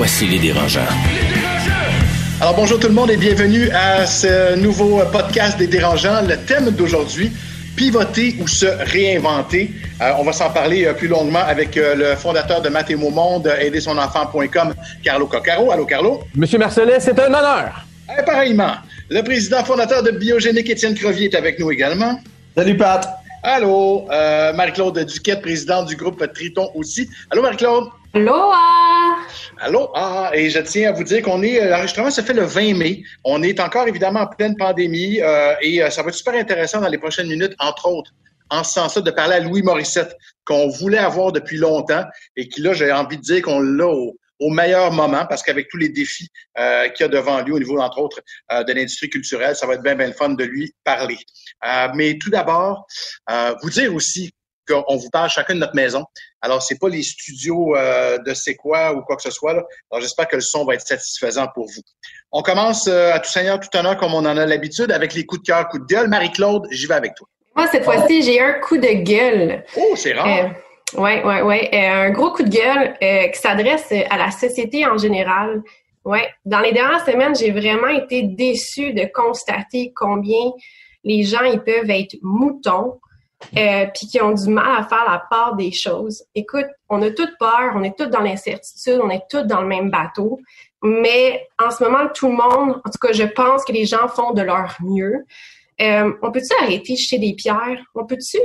Voici les dérangeants. Alors bonjour tout le monde et bienvenue à ce nouveau podcast des dérangeants. Le thème d'aujourd'hui, pivoter ou se réinventer. Euh, on va s'en parler euh, plus longuement avec euh, le fondateur de Mathémo Monde, aider son enfant.com, Carlo Coccaro. Allô Carlo? Monsieur Marcelet, c'est un honneur. Et pareillement, le président fondateur de Biogénique, Étienne Crevier, est avec nous également. Salut Pat. Allô, Marie-Claude Duquette, présidente du groupe Triton aussi. Allô Marie-Claude? Allô? Ah, et je tiens à vous dire qu'on est, l'enregistrement se fait le 20 mai. On est encore évidemment en pleine pandémie euh, et euh, ça va être super intéressant dans les prochaines minutes, entre autres, en ce sens-là, de parler à Louis Morissette, qu'on voulait avoir depuis longtemps et qui, là, j'ai envie de dire qu'on l'a au, meilleur moment parce qu'avec tous les défis euh, qu'il y a devant lui au niveau, entre autres, de l'industrie culturelle, ça va être bien, bien le fun de lui parler. mais tout d'abord, vous dire aussi qu'on vous parle chacun de notre maison. Alors, c'est pas les studios euh, de C'est quoi ou quoi que ce soit. Là. Alors, j'espère que le son va être satisfaisant pour vous. On commence euh, à tout seigneur, tout honneur, comme on en a l'habitude, avec les coups de cœur, coups de gueule. Marie-Claude, j'y vais avec toi. Moi, cette fois-ci, j'ai un coup de gueule. Oh, c'est rare. oui, oui, oui. un gros coup de gueule qui s'adresse à la société en général. Ouais. Dans les dernières semaines, j'ai vraiment été déçue de constater combien les gens ils peuvent être moutons, euh, puis qui ont du mal à faire la part des choses. Écoute, on a toute peur, on est tous dans l'incertitude, on est tous dans le même bateau, mais en ce moment, tout le monde, en tout cas, je pense que les gens font de leur mieux. Euh, on peut-tu arrêter de jeter des pierres? On peut-tu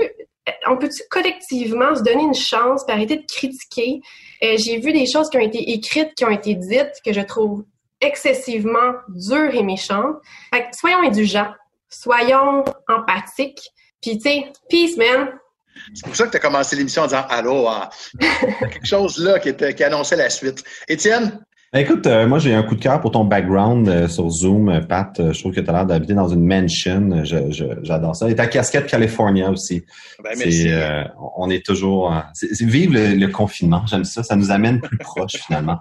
on peut-tu collectivement se donner une chance et arrêter de critiquer? Euh, j'ai vu des choses qui ont été écrites, qui ont été dites, que je trouve excessivement dures et méchantes. Fait soyons indulgents, soyons empathiques, puis, tu sais, peace, man. C'est pour ça que tu as commencé l'émission en disant Allô, ah. quelque chose là qui, était, qui annonçait la suite. Étienne? Ben, écoute, euh, moi j'ai un coup de cœur pour ton background euh, sur Zoom, euh, Pat. je trouve que tu as l'air d'habiter dans une mansion. J'adore ça. Et ta casquette California aussi. Ben, merci. on est toujours. c'est vive le, confinement. J'aime ça. Ça nous amène plus proches finalement.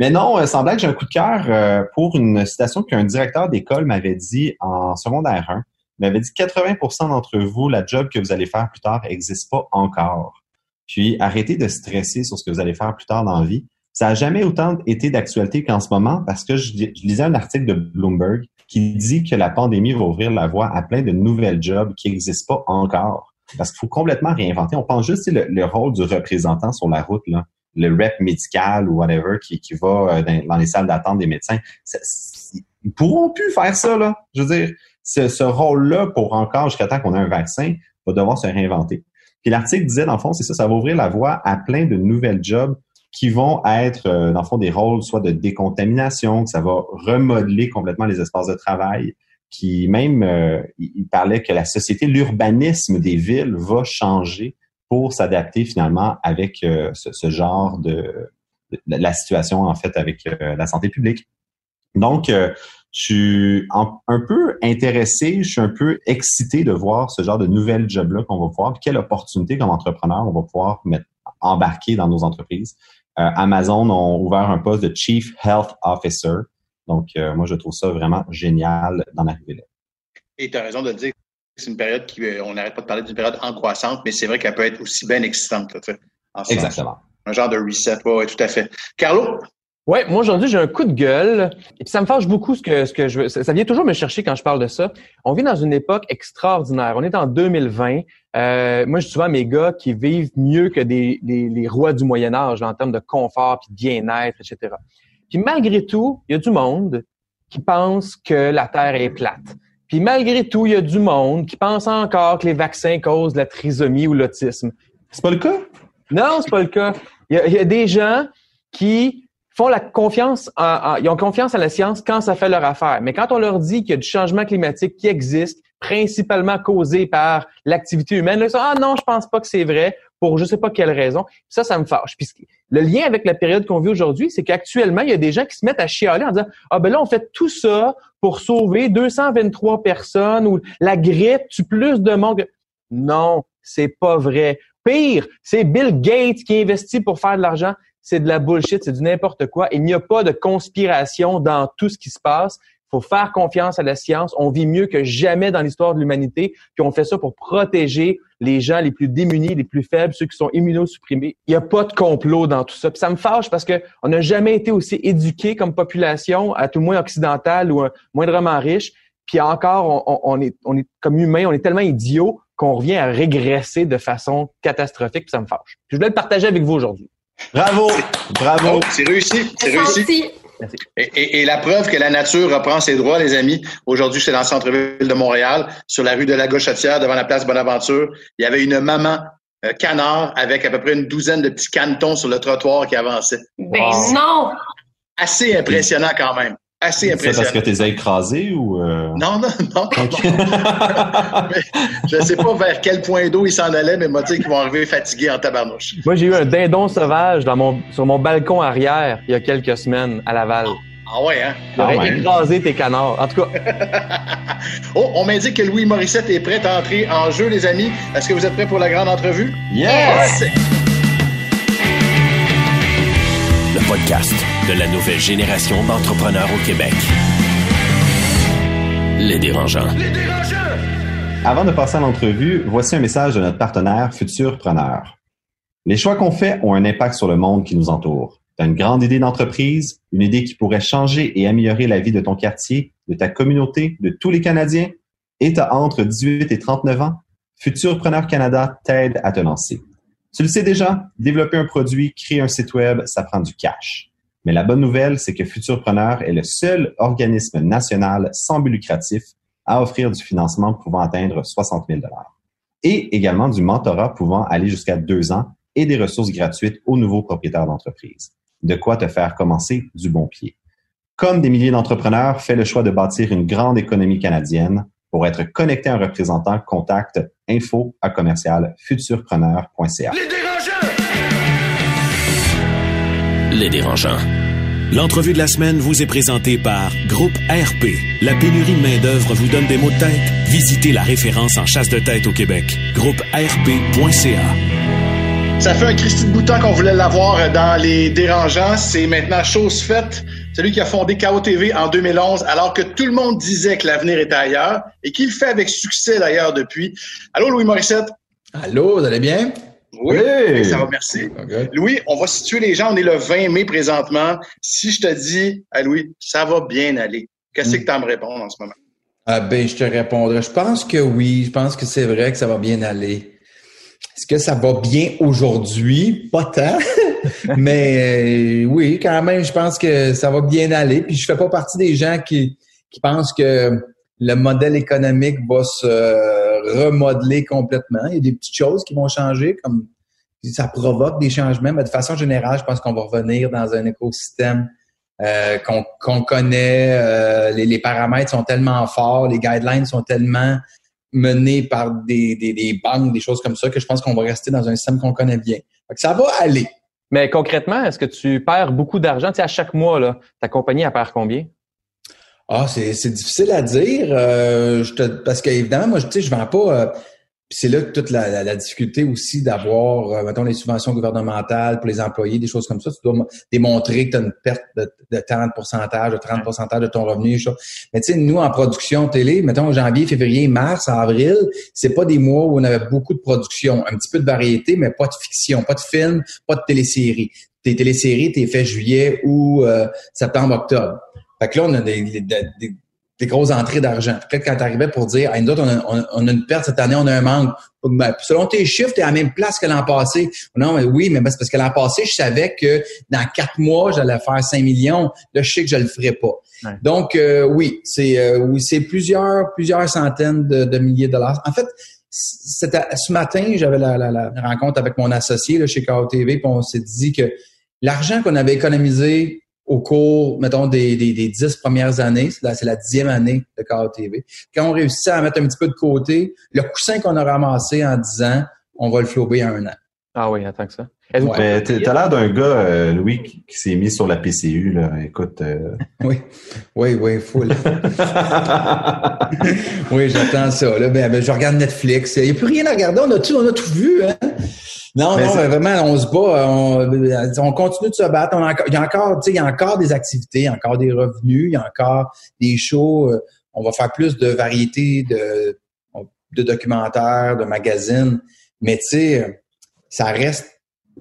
Mais non, euh, semblait que j'ai un coup de cœur pour une citation qu'un directeur d'école m'avait dit en secondaire 1 m'avait dit 80% d'entre vous, la job que vous allez faire plus tard n'existe pas encore. Puis arrêtez de stresser sur ce que vous allez faire plus tard dans la vie. Ça n'a jamais autant été d'actualité qu'en ce moment parce que je, lisais un article de Bloomberg qui dit que la pandémie va ouvrir la voie à plein de nouvelles jobs qui n'existent pas encore. Parce qu'il faut complètement réinventer. On pense juste le, le rôle du représentant sur la route, là, le rep médical ou whatever qui, qui va euh, dans, les salles d'attente des médecins. Ils pourront plus faire ça, là. Je veux dire, ce, rôle-là, pour encore jusqu'à temps qu'on ait un vaccin, va devoir se réinventer. Puis l'article disait, dans le fond, c'est ça, ça va ouvrir la voie à plein de nouvelles jobs qui vont être, euh, dans le fond, des rôles soit de décontamination, que ça va remodeler complètement les espaces de travail, qui même, euh, il parlait que la société, l'urbanisme des villes va changer pour s'adapter finalement avec euh, ce, genre de, la situation en fait avec la santé publique. Donc, je suis un peu intéressé, je suis un peu excité de voir ce genre de nouvelles jobs-là qu'on va voir, quelle opportunité comme entrepreneur on va pouvoir mettre, embarquer dans nos entreprises. Euh, Amazon ont ouvert un poste de Chief Health Officer. Donc, euh, moi, je trouve ça vraiment génial d'en arriver là. Et tu as raison de dire que c'est une période qui, euh, on n'arrête pas de parler d'une période croissance, mais c'est vrai qu'elle peut être aussi bien excitante. Exactement. Un genre de reset, oui, tout à fait. Carlo, Ouais, moi aujourd'hui j'ai un coup de gueule et puis ça me fâche beaucoup ce que ce que je veux. Ça, vient toujours me chercher quand je parle de ça. On vit dans une époque extraordinaire. On est en 2020. Euh, moi je souvent mes gars qui vivent mieux que des les, rois du Moyen Âge en termes de confort puis de bien-être, etc. Puis malgré tout, il y a du monde qui pense que la Terre est plate. Puis malgré tout, il y a du monde qui pense encore que les vaccins causent la trisomie ou l'autisme. C'est pas le cas? Non, c'est pas le cas. Il y, a, il y a des gens qui font la confiance, ils ont confiance à la science quand ça fait leur affaire. Mais quand on leur dit qu'il y a du changement climatique qui existe, principalement causée par l'activité humaine. Là, ah non, je pense pas que c'est vrai pour je sais pas quelle raison. Ça, ça me fâche. Puis le lien avec la période qu'on vit aujourd'hui, c'est qu'actuellement, il y a des gens qui se mettent à chialer en disant ah ben là on fait tout ça pour sauver 223 personnes ou la grippe tue plus de monde. Non, c'est pas vrai. Pire, c'est Bill Gates qui investit pour faire de l'argent. C'est de la bullshit, c'est du n'importe quoi. Il n'y a pas de conspiration dans tout ce qui se passe faut faire confiance à la science. On vit mieux que jamais dans l'histoire de l'humanité. Puis on fait ça pour protéger les gens les plus démunis, les plus faibles, ceux qui sont immunosupprimés. Il n'y a pas de complot dans tout ça. Puis ça me fâche parce que on n'a jamais été aussi éduqué comme population, à tout le moins occidentale ou moindrement riche. Puis encore, on, est, on est comme humain, on est tellement idiot qu'on revient à régresser de façon catastrophique. Puis ça me fâche. je voulais le partager avec vous aujourd'hui. Bravo, bravo. c'est réussi, c'est réussi. Et, la preuve que la nature reprend ses droits, les amis. Aujourd'hui, j'étais dans le centre-ville de Montréal, sur la rue de la Gauchetière, devant la place Bonaventure. Il y avait une maman euh, canard avec à peu près une douzaine de petits canetons sur le trottoir qui avançaient. Ben non! Assez impressionnant quand même assez impressionnant. C'est parce que tu as écrasés ou... Euh? Non, non, non. je ne sais pas vers quel point d'eau ils s'en allaient, mais moi, tu sais qu'ils vont arriver fatigués en tabarnouche. Moi, j'ai eu un dindon sauvage dans mon, sur mon balcon arrière il y a quelques semaines à Laval. Ah ouais, hein? J'aurais ah écrasé tes canards. En tout cas. oh, on m'indique que Louis Morissette est prêt à entrer en jeu, les amis. Est-ce que vous êtes prêts pour la grande entrevue? Yes! Le podcast de la nouvelle génération d'entrepreneurs au Québec. Les dérangeants. Les dérangeants! Avant de passer à l'entrevue, voici un message de notre partenaire Futurpreneur. Les choix qu'on fait ont un impact sur le monde qui nous entoure. Tu as une grande idée d'entreprise, une idée qui pourrait changer et améliorer la vie de ton quartier, de ta communauté, de tous les Canadiens, et tu as entre 18 et 39 ans, Futurpreneur Canada t'aide à te lancer. Tu le sais déjà, développer un produit, créer un site web, ça prend du cash. Mais la bonne nouvelle, c'est que Futurpreneur est le seul organisme national sans but lucratif à offrir du financement pouvant atteindre 60 000 et également du mentorat pouvant aller jusqu'à deux ans et des ressources gratuites aux nouveaux propriétaires d'entreprise. De quoi te faire commencer du bon pied. Comme des milliers d'entrepreneurs, fais le choix de bâtir une grande économie canadienne. Pour être connecté à un représentant, contacte info à commercial futurpreneur.ca. Les dérangeants! Les dérangeants. L'entrevue de la semaine vous est présentée par Groupe RP. La pénurie de main-d'œuvre vous donne des maux de tête? Visitez la référence en chasse de tête au Québec. Groupe RP.ca. Ça fait un Christy de bouton qu'on voulait l'avoir dans les dérangeants. C'est maintenant chose faite. Celui qui a fondé KOTV en 2011, alors que tout le monde disait que l'avenir était ailleurs et qu'il fait avec succès d'ailleurs depuis. Allô, Louis Morissette? Allô, vous allez bien? Oui, ça va, merci. Louis, on va situer les gens. On est le 20 mai présentement. Si je te dis, à Louis, ça va bien aller, qu'est-ce hmm. que tu as à me répondre en ce moment? Ah ben, je te répondrai. Je pense que oui. Je pense que c'est vrai que ça va bien aller. Est-ce que ça va bien aujourd'hui? Pas tant. Mais euh, oui, quand même, je pense que ça va bien aller. Puis je fais pas partie des gens qui, qui pensent que le modèle économique va se remodeler complètement. Il y a des petites choses qui vont changer, comme ça provoque des changements, mais de façon générale, je pense qu'on va revenir dans un écosystème euh, qu'on connaît. Euh, les, paramètres sont tellement forts, les guidelines sont tellement menés par des, des, banques, des choses comme ça, que je pense qu'on va rester dans un système qu'on connaît bien. ça va aller. Mais concrètement, est-ce que tu perds beaucoup d'argent? Tu sais, à chaque mois, là, ta compagnie, elle perd combien? Ah, c'est, c'est difficile à dire. Euh, je te, parce qu'évidemment, moi, je, tu sais, je vends pas. Euh, c'est là que toute la, la, difficulté aussi d'avoir, euh, mettons, les subventions gouvernementales pour les employés, des choses comme ça. Tu dois démontrer que tu as une perte de, de tant de pourcentage, de 30% de ton revenu. Mais tu sais, nous, en production télé, mettons janvier, février, mars, avril, c'est pas des mois où on avait beaucoup de production. Un petit peu de variété, mais pas de fiction, pas de film, pas de télésérie. Tes téléséries, t'es fait juillet ou euh, septembre, octobre. Fait que là, on a des, des, des grosses entrées d'argent. Peut-être quand tu arrivais pour dire, hey, nous autres, on a, on, a, une perte cette année, on a un manque. Ben, selon tes chiffres, tu es à la même place que l'an passé. Non, mais oui, mais c'est parce que l'an passé, je savais que dans quatre mois, j'allais faire 5 millions. Là, je sais que je le ferai pas. Donc, euh, oui, c'est euh, oui, c'est plusieurs, plusieurs centaines de, milliers de dollars. En fait, ce matin, j'avais la, la, la, rencontre avec mon associé là, chez KOTV, puis on s'est dit que l'argent qu'on avait économisé au cours, mettons, des, des, des dix premières années. C'est la, dixième année de Call TV. Quand on réussit à mettre un petit peu de côté, le coussin qu'on a ramassé en dix ans, on va le flober en un an. Ah oui, attends que ça. Ouais. T'as l'air d'un gars, euh, Louis, qui, qui s'est mis sur la PCU. Là. Écoute. Euh... Oui, oui, oui, full. oui, j'attends ça. Là. Ben, ben, je regarde Netflix. Il n'y a plus rien à regarder. On a tout, on a tout vu. Hein? Non, mais non, vraiment, on se bat. On, on continue de se battre. On a, il y a encore, tu sais, il y a encore des activités, il y a encore des revenus, il y a encore des shows. Euh, on va faire plus de variétés de, de documentaires, de magazines. Mais tu sais, ça reste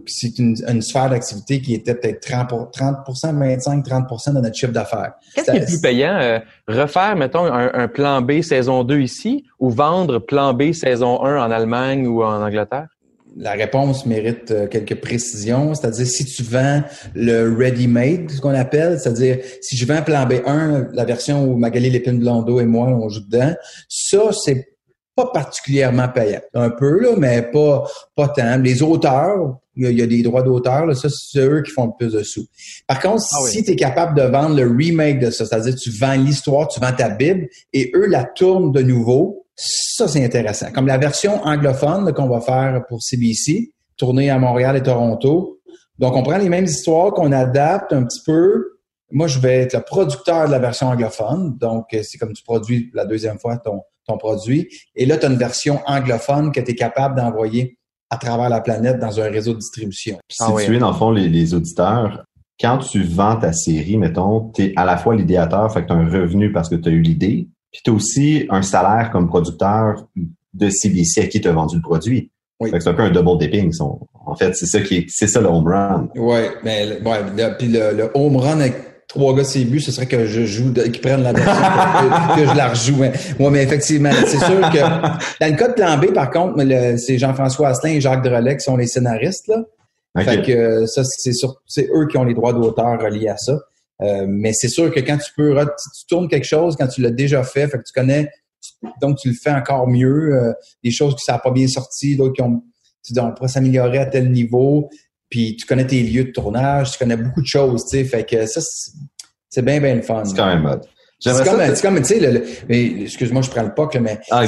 c'est une, une, sphère d'activité qui était peut-être 30, 30 25, 30% de notre chiffre d'affaires. Qu'est-ce qui est plus payant? Euh, refaire, mettons, un, un, plan B saison 2 ici ou vendre plan B saison 1 en Allemagne ou en Angleterre? La réponse mérite euh, quelques précisions, c'est-à-dire si tu vends le ready-made, ce qu'on appelle, c'est-à-dire si je vends plan B1, la version où Magali Lépine-Blondeau et moi, on joue dedans, ça, c'est pas particulièrement payant. Un peu, là, mais pas, pas tant. Les auteurs, il y, a, des droits d'auteur, ça, c'est eux qui font le plus de sous. Par contre, ah si tu es capable de vendre le remake de ça, c'est-à-dire tu vends l'histoire, tu vends ta Bible, et eux la tournent de nouveau, ça, c'est intéressant. Comme la version anglophone qu'on va faire pour CBC, tournée à Montréal et Toronto. Donc, on prend les mêmes histoires qu'on adapte un petit peu. Moi, je vais être le producteur de la version anglophone. Donc, c'est comme tu produis la deuxième fois ton, ton produit. Et là, tu as une version anglophone que tu es capable d'envoyer à travers la planète dans un réseau de distribution. tu es, dans le fond, les, les, auditeurs, quand tu vends ta série, mettons, tu es à la fois l'idéateur, fait que tu as un revenu parce que tu as eu l'idée, puis tu as aussi un salaire comme producteur de CBC à qui tu as vendu le produit. Oui. c'est un peu un double dipping. En fait, c'est ça qui est, c'est ça le home run. Oui, mais ouais, puis le, le, home run avec trois gars but, ce serait que je joue, qu'ils prennent la version que, que, je la rejoue. Moi, mais effectivement, c'est sûr que dans le cas de plan B, par contre, c'est Jean-François Asselin et Jacques Drolet qui sont les scénaristes, là. Fait que ça, c'est c'est eux qui ont les droits d'auteur reliés à ça. Euh, mais c'est sûr que quand tu peux, tu, tournes quelque chose, quand tu l'as déjà fait, fait que tu connais, donc tu le fais encore mieux. Euh, des choses qui ça pas bien sorti, d'autres qui ont, tu dis, on pourrait s'améliorer à tel niveau. Puis tu connais tes lieux de tournage, tu connais beaucoup de choses, tu sais. Fait que ça, c'est bien, bien le fun. C'est quand même mode. C'est comme, c'est comme, tu sais, excuse-moi, je prends le POC, mais ah,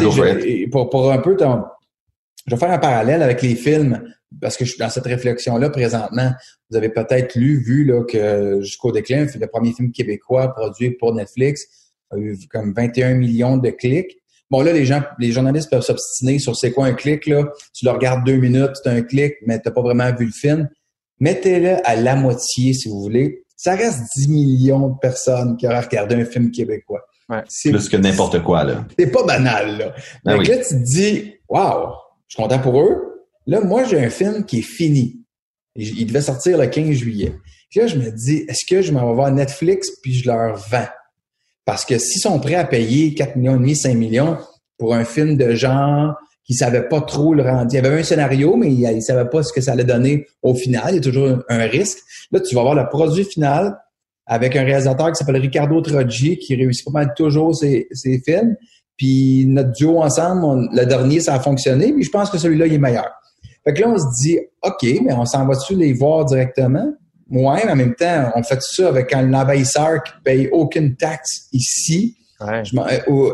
pour, pour un peu ton, je vais faire un parallèle avec les films parce que je suis dans cette réflexion-là présentement. Vous avez peut-être lu, vu là, que Jusqu'au déclin, le premier film québécois produit pour Netflix, a eu comme 21 millions de clics. Bon, là, les gens, les journalistes peuvent s'obstiner sur c'est quoi un clic, là. Tu le regardes deux minutes, c'est un clic, mais t'as pas vraiment vu le film. Mettez-le à la moitié, si vous voulez. Ça reste 10 millions de personnes qui auraient regardé un film québécois. Ouais. C'est plus que n'importe quoi, là. C'est pas banal, là. Ben Donc là, tu te dis, waouh, je suis content pour eux. Là, moi, j'ai un film qui est fini. Il devait sortir le 15 juillet. Puis là, je me dis, est-ce que je m'en vais voir Netflix puis je leur vends? Parce que s'ils sont prêts à payer 4 millions et demi, 5 millions pour un film de genre qui savait pas trop le rendre. Il y avait un scénario, mais il, ne savait pas ce que ça allait donner au final. Il y a toujours un, risque. Là, tu vas voir le produit final avec un réalisateur qui s'appelle Ricardo Troggi, qui réussit pas mal toujours ses films. Puis notre duo ensemble, le dernier, ça a fonctionné, mais je pense que celui-là, il est meilleur. Fait que là, on se dit, OK, mais on s'en va-tu les voir directement? Ouais, mais en même temps, on fait ça avec un envahisseur qui paye aucune taxe ici. Ouais. Je euh,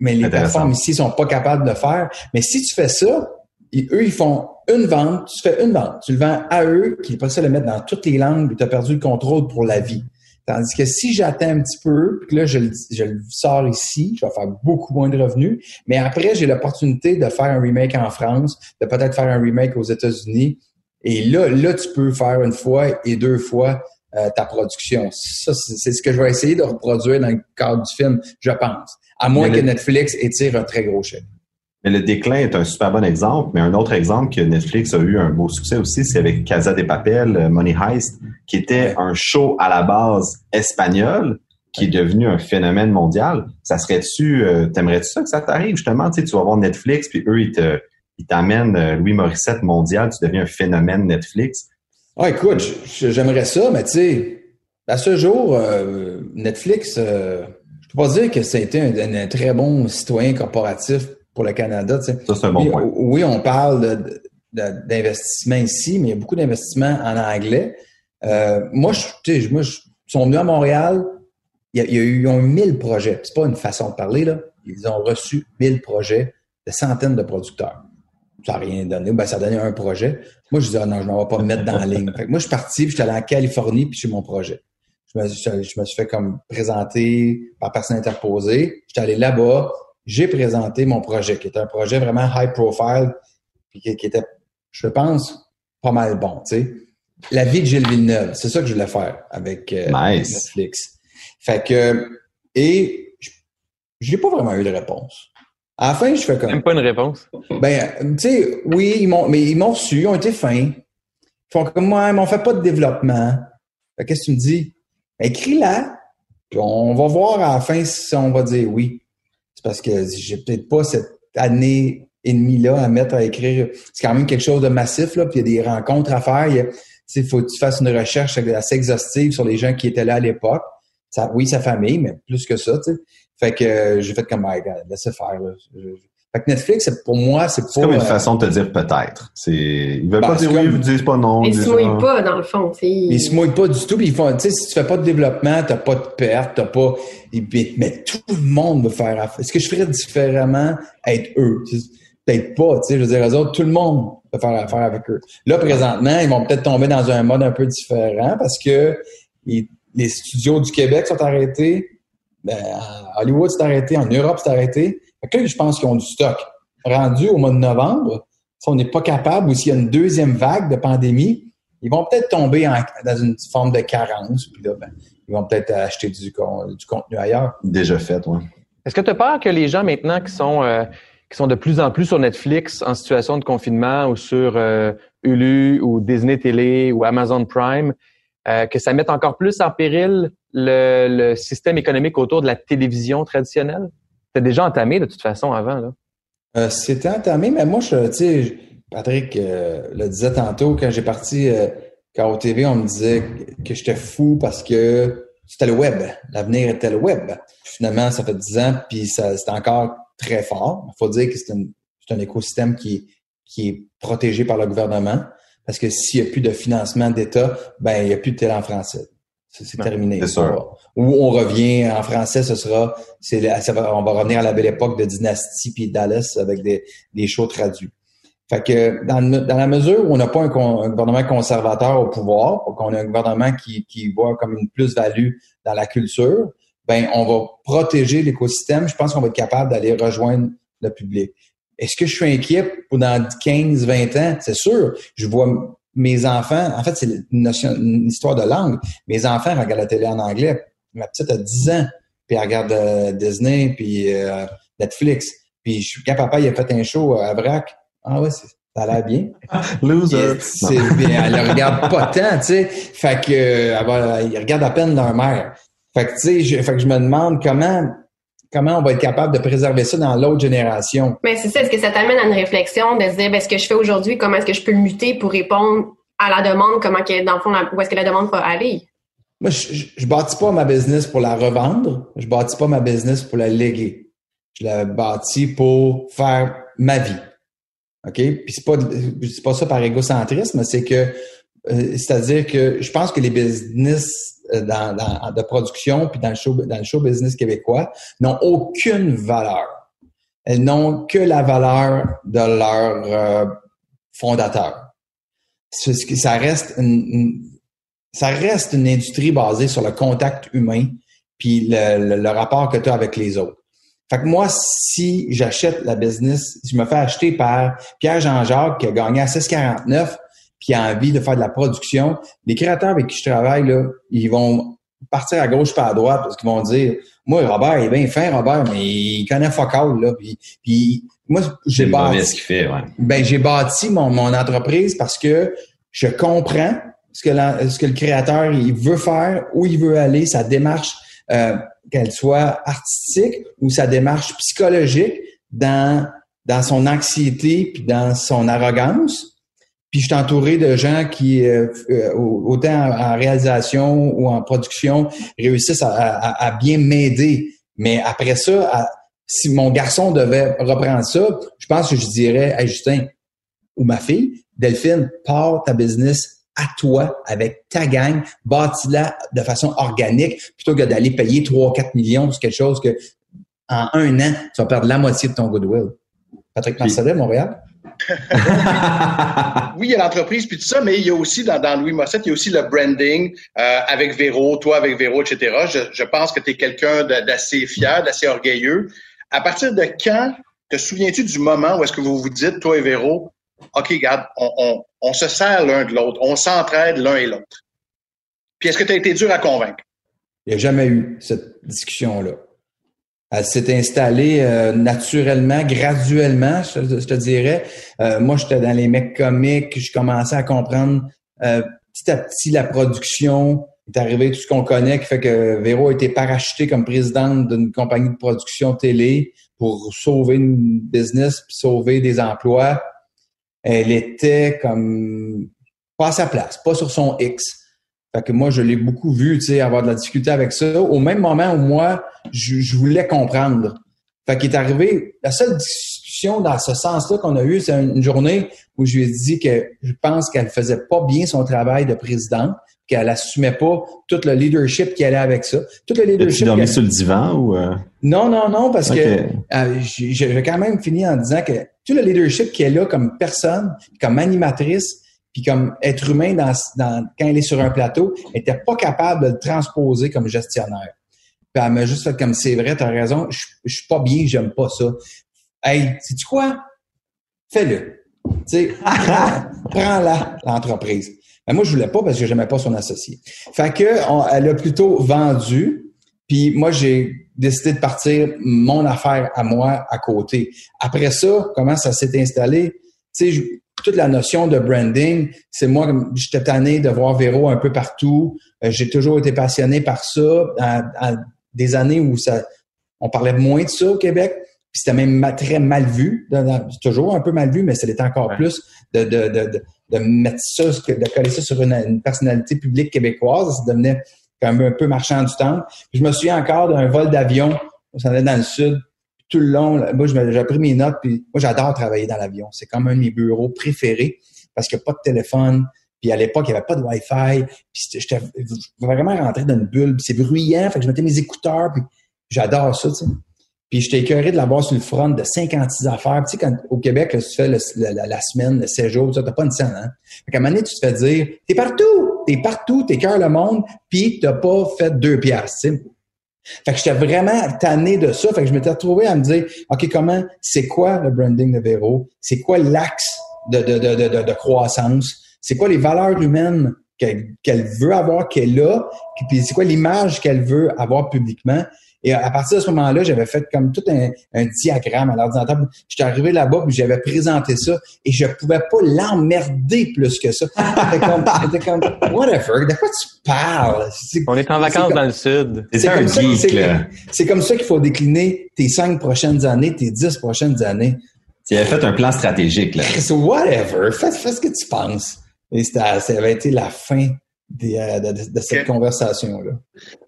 mais les plateformes ici sont pas capables de le faire. Mais si tu fais ça, eux, ils font une vente, tu fais une vente, tu le vends à eux, qui est ça le mettre dans toutes les langues, tu as perdu le contrôle pour la vie. Tandis que si j'attends un petit peu, puis que là, je, je, le sors ici, je vais faire beaucoup moins de revenus. Mais après, j'ai l'opportunité de faire un remake en France, de peut-être faire un remake aux États-Unis. Et là, là, tu peux faire une fois et deux fois euh, ta production. Ça, c'est ce que je vais essayer de reproduire dans le cadre du film, je pense. À moins que Netflix étire un très gros chèque. Le déclin est un super bon exemple, mais un autre exemple que Netflix a eu un beau succès aussi, c'est avec Casa de Papel, euh, Money Heist, qui était un show à la base espagnol, qui est devenu un phénomène mondial. Ça serait-tu, euh, t'aimerais-tu ça que ça t'arrive justement? Tu, sais, tu vas voir Netflix, puis eux, ils te, ils t'amènent euh, Louis Morissette mondial, tu deviens un phénomène Netflix. Ah, écoute, j'aimerais ça, mais tu sais, à ce jour, Netflix, je peux pas dire que ça a été un, un très bon citoyen corporatif pour le Canada. Ça, c'est un bon oui, point. Oui, on parle d'investissement ici, mais il y a beaucoup d'investissements en anglais. Euh, moi, je, moi, je, Ils sont venus à Montréal, il y a, il y a eu, ils ont eu 1000 projets. C'est pas une façon de parler, là. Ils ont reçu 1000 projets de centaines de producteurs. Ça n'a rien donné. Ben, ça a donné un projet. Moi, je disais, ah non, je ne vais pas me mettre dans la ligne. Fait que moi, je suis parti, puis je suis allé en Californie, puis j'ai mon projet. Je me, je, je me suis fait comme présenter par personne interposée. J'étais allé là-bas, j'ai présenté mon projet, qui était un projet vraiment high profile, puis qui, qui était, je pense, pas mal bon, tu sais. La vie de Gilles Villeneuve, c'est ça que je voulais faire avec euh, Nice. Netflix. Fait que, et je n'ai pas vraiment eu de réponse. À la fin, je fais comme, Même pas une réponse. ben, tu sais, oui, ils m'ont, mais ils m'ont reçu, ils ont été fins. Ils font comme moi, mais on fait pas de développement. Qu'est-ce que tu me dis? Écris-la, puis on va voir à la fin si on va dire oui. C'est parce que j'ai peut-être pas cette année et demie-là à mettre à écrire. C'est quand même quelque chose de massif, là, puis il y a des rencontres à faire. Il faut que tu fasses une recherche assez exhaustive sur les gens qui étaient là à l'époque. Ça, oui, sa famille, mais plus que ça, tu sais. Fait que euh, j'ai fait comme, my God, laissez faire. Là. Fait que Netflix, c'est- pour moi, c'est C'est pas... comme une euh, façon de te dire peut-être. C'est, ils veulent Ben, pas c'est dire oui, ils disent pas non. Ils se mouillent pas, dans le fond. tu sais. Ils se mouillent pas du tout. Puis ils font, tu sais, si tu fais pas de développement, t'as pas de perte, t'as pas. Mais tout le monde veut faire affaire. Est-ce que je ferais différemment être eux? Peut-être pas, tu sais. Je veux dire, eux autres, tout le monde peut faire affaire avec eux. Là, présentement, ils vont peut-être tomber dans un mode un peu différent parce que ils- les studios du Québec sont arrêtés. Ben, Hollywood, c'est arrêté. En Europe, c'est arrêté. Fait que là, je pense qu'ils ont du stock. Rendu au mois de novembre, si on n'est pas capable ou s'il y a une deuxième vague de pandémie, ils vont peut-être tomber en- dans une forme de carence. Puis là, ben, ils vont peut-être acheter du, con- du contenu ailleurs. Déjà fait, ouais. Est-ce que tu as peur que les gens maintenant qui sont euh, qui sont de plus en plus sur Netflix en situation de confinement ou sur euh, Hulu ou Disney Télé ou Amazon Prime, euh, que ça mette encore plus en péril le, le système économique autour de la télévision traditionnelle? C'était déjà entamé de toute façon avant. Là? Euh, C'était entamé, mais moi, je, tu sais, Patrick euh, le disait tantôt, quand j'ai parti euh, quand au TV, on me disait que j'étais fou parce que c'était le web. L'avenir était le web. Finalement, ça fait 10 ans, puis c'est encore très fort. Il faut dire que c'est un, c'est un écosystème qui, qui est protégé par le gouvernement. Parce que s'il n'y a plus de financement d'État, ben il n'y a plus de télé en français. C'est terminé. c'est sûr. Ou on revient en français, ce sera, c'est, la- ça va- on va revenir à la belle époque de Dynasty puis Dallas avec des, des shows traduits. Fait que dans, dans la mesure où on n'a pas un, con- un gouvernement conservateur au pouvoir, qu'on a un gouvernement qui, qui voit comme une plus-value dans la culture, ben on va protéger l'écosystème. Je pense qu'on va être capable d'aller rejoindre le public. Est-ce que je suis inquiet pour dans 15, 20 ans? C'est sûr. Je vois mes enfants, en fait, c'est une, notion- une histoire de langue. Mes enfants regardent la télé en anglais. Ma petite a 10 ans, puis elle regarde euh, Disney, puis euh, Netflix. Puis je suis quand papa, il a fait un show à Vrac. Ah ouais, ça a l'air bien. Loser. C'est bien, elle le regarde pas tant, tu sais. Fait que, euh, elle va- il regarde à peine leur mère. Fait que, tu sais, je, fait que je me demande comment, comment on va être capable de préserver ça dans l'autre génération? Mais c'est ça, est-ce que ça t'amène à une réflexion de se dire, ben, ce que je fais aujourd'hui, comment est-ce que je peux le muter pour répondre à la demande, comment que, dans le fond, où est-ce que la demande va aller? Moi, je, je bâtis pas ma business pour la revendre. Je bâtis pas ma business pour la léguer. Je la bâtis pour faire ma vie. OK? Puis c'est pas, pas ça par égocentrisme, c'est que, euh, c'est-à-dire que je pense que les business euh, dans, dans- de production puis dans le show, dans le show business québécois n'ont aucune valeur. Elles n'ont que la valeur de leur euh, fondateur. Ça reste une- ça reste une industrie basée sur le contact humain puis le, le- rapport que tu as avec les autres. Fait que moi, si j'achète la business, si je me fais acheter par Pierre-Jean-Jacques qui a gagné à 6,49 puis a envie de faire de la production, les créateurs avec qui je travaille, là, ils vont partir à gauche pas à droite parce qu'ils vont dire Moi, Robert, il est bien fin, Robert, mais il connaît fuck all, là. Puis, puis moi, j'ai bâti ce fait, ouais. ben j'ai bâti mon, mon entreprise parce que je comprends ce que, la- ce que le créateur il veut faire, où il veut aller, sa démarche, euh, qu'elle soit artistique ou sa démarche psychologique dans, dans son anxiété puis dans son arrogance. Puis je suis entouré de gens qui, euh, euh, autant en réalisation ou en production, réussissent à, à- à bien m'aider. Mais après ça, à- si mon garçon devait reprendre ça, je pense que je dirais, hey Justin, ou ma fille, Delphine, pars ta business à toi, avec ta gang, bâtis-la de façon organique, plutôt que d'aller payer 3-4 millions pour quelque chose que en un an, tu vas perdre la moitié de ton goodwill. Patrick Marcellet, Montréal? Oui, il y a l'entreprise puis tout ça, mais il y a aussi dans, Louis Mossette, il y a aussi le branding euh, avec Véro, toi avec Véro, etc. Je, pense que tu es quelqu'un d'assez fier, d'assez orgueilleux. À partir de quand te souviens-tu du moment où est-ce que vous vous dites, toi et Véro, OK, regarde, on, on, se sert l'un de l'autre, on s'entraide l'un et l'autre? Puis est-ce que tu as été dur à convaincre? Il n'y a jamais eu cette discussion-là. Elle s'est installée euh, naturellement, graduellement, je, te dirais. Euh, moi, j'étais dans les mecs comiques, je commençais à comprendre euh, petit à petit la production. Il est arrivé tout ce qu'on connaît qui fait que Véro a été parachuté comme présidente d'une compagnie de production télé pour sauver une business puis sauver des emplois. Elle était comme pas à sa place, pas sur son X. Fait que moi, je l'ai beaucoup vu, tu sais, avoir de la difficulté avec ça. Au même moment où moi, je, voulais comprendre. Fait qu'il est arrivé, la seule discussion dans ce sens-là qu'on a eu, c'est une journée où je lui ai dit que je pense qu'elle faisait pas bien son travail de présidente, qu'elle assumait pas tout le leadership qui allait avec ça. Tout le leadership. Tu dormi sur le divan ou euh? Non, non, non, parce que euh, j'ai quand même fini en disant que tout le leadership qui est là comme personne, comme animatrice, puis comme être humain dans, quand elle est sur un plateau, elle était pas capable de le transposer comme gestionnaire. Puis elle m'a juste fait comme c'est vrai, tu as raison, je, je suis pas bien, j'aime pas ça. Hey, sais-tu quoi? Fais-le. Tu sais, prends-la, l'entreprise. Mais moi, je voulais pas parce que j'aimais pas son associé. Fait que elle a plutôt vendu, puis moi, j'ai décidé de partir mon affaire à moi à côté. Après ça, comment ça s'est installé? Tu sais, toute la notion de branding, c'est moi, j'étais tanné de voir Véro un peu partout. Euh, j'ai toujours été passionné par ça. À, des années où ça, on parlait moins de ça au Québec, puis c'était même très mal vu. C'est toujours un peu mal vu, mais c'était encore plus de, de, de, de, mettre ça, de coller ça sur une, personnalité publique québécoise. Ça devenait comme un peu marchand du temps. je me souviens encore d'un vol d'avion. On s'en allait dans le sud tout le long, moi, j'ai pris mes notes, puis moi, j'adore travailler dans l'avion. C'est comme un de mes bureaux préférés parce qu'il n'y a pas de téléphone. Puis à l'époque, il n'y avait pas de Wi-Fi. Puis j'étais vraiment rentré dans une bulle. C'est bruyant, fait que je mettais mes écouteurs. Puis j'adore ça, tu sais. Puis j'étais écœuré de l'avoir sur le front de 56 affaires. Tu sais, quand, au Québec, tu fais la, semaine, le séjour, tu n'as pas une scène, hein? Fait qu'à un moment donné, tu te fais dire, t'es partout, t'es partout, t'es cœur le monde, puis t'as pas fait deux piastres, tu sais. Fait que j'étais vraiment tanné de ça. Fait que je m'étais retrouvé à me dire, OK, comment, c'est quoi le branding de Véro? C'est quoi l'axe de, de, de, de, croissance? C'est quoi les valeurs humaines qu'elle veut avoir, qu'elle a? Puis c'est quoi l'image qu'elle veut avoir publiquement? Et à partir de ce moment-là, j'avais fait comme tout un, un diagramme à l'ordinateur. J'étais arrivé là-bas, puis j'avais présenté ça, et je pouvais pas l'emmerder plus que ça. C'était comme, comme, whatever, de quoi tu parles? On est en vacances dans le sud. C'est comme, ça, c'est comme ça qu'il faut décliner tes cinq prochaines années, tes dix prochaines années. Tu avais fait un plan stratégique, là. Whatever, fais, fais ce que tu penses. Et ça avait été la fin euh, de, cette conversation-là.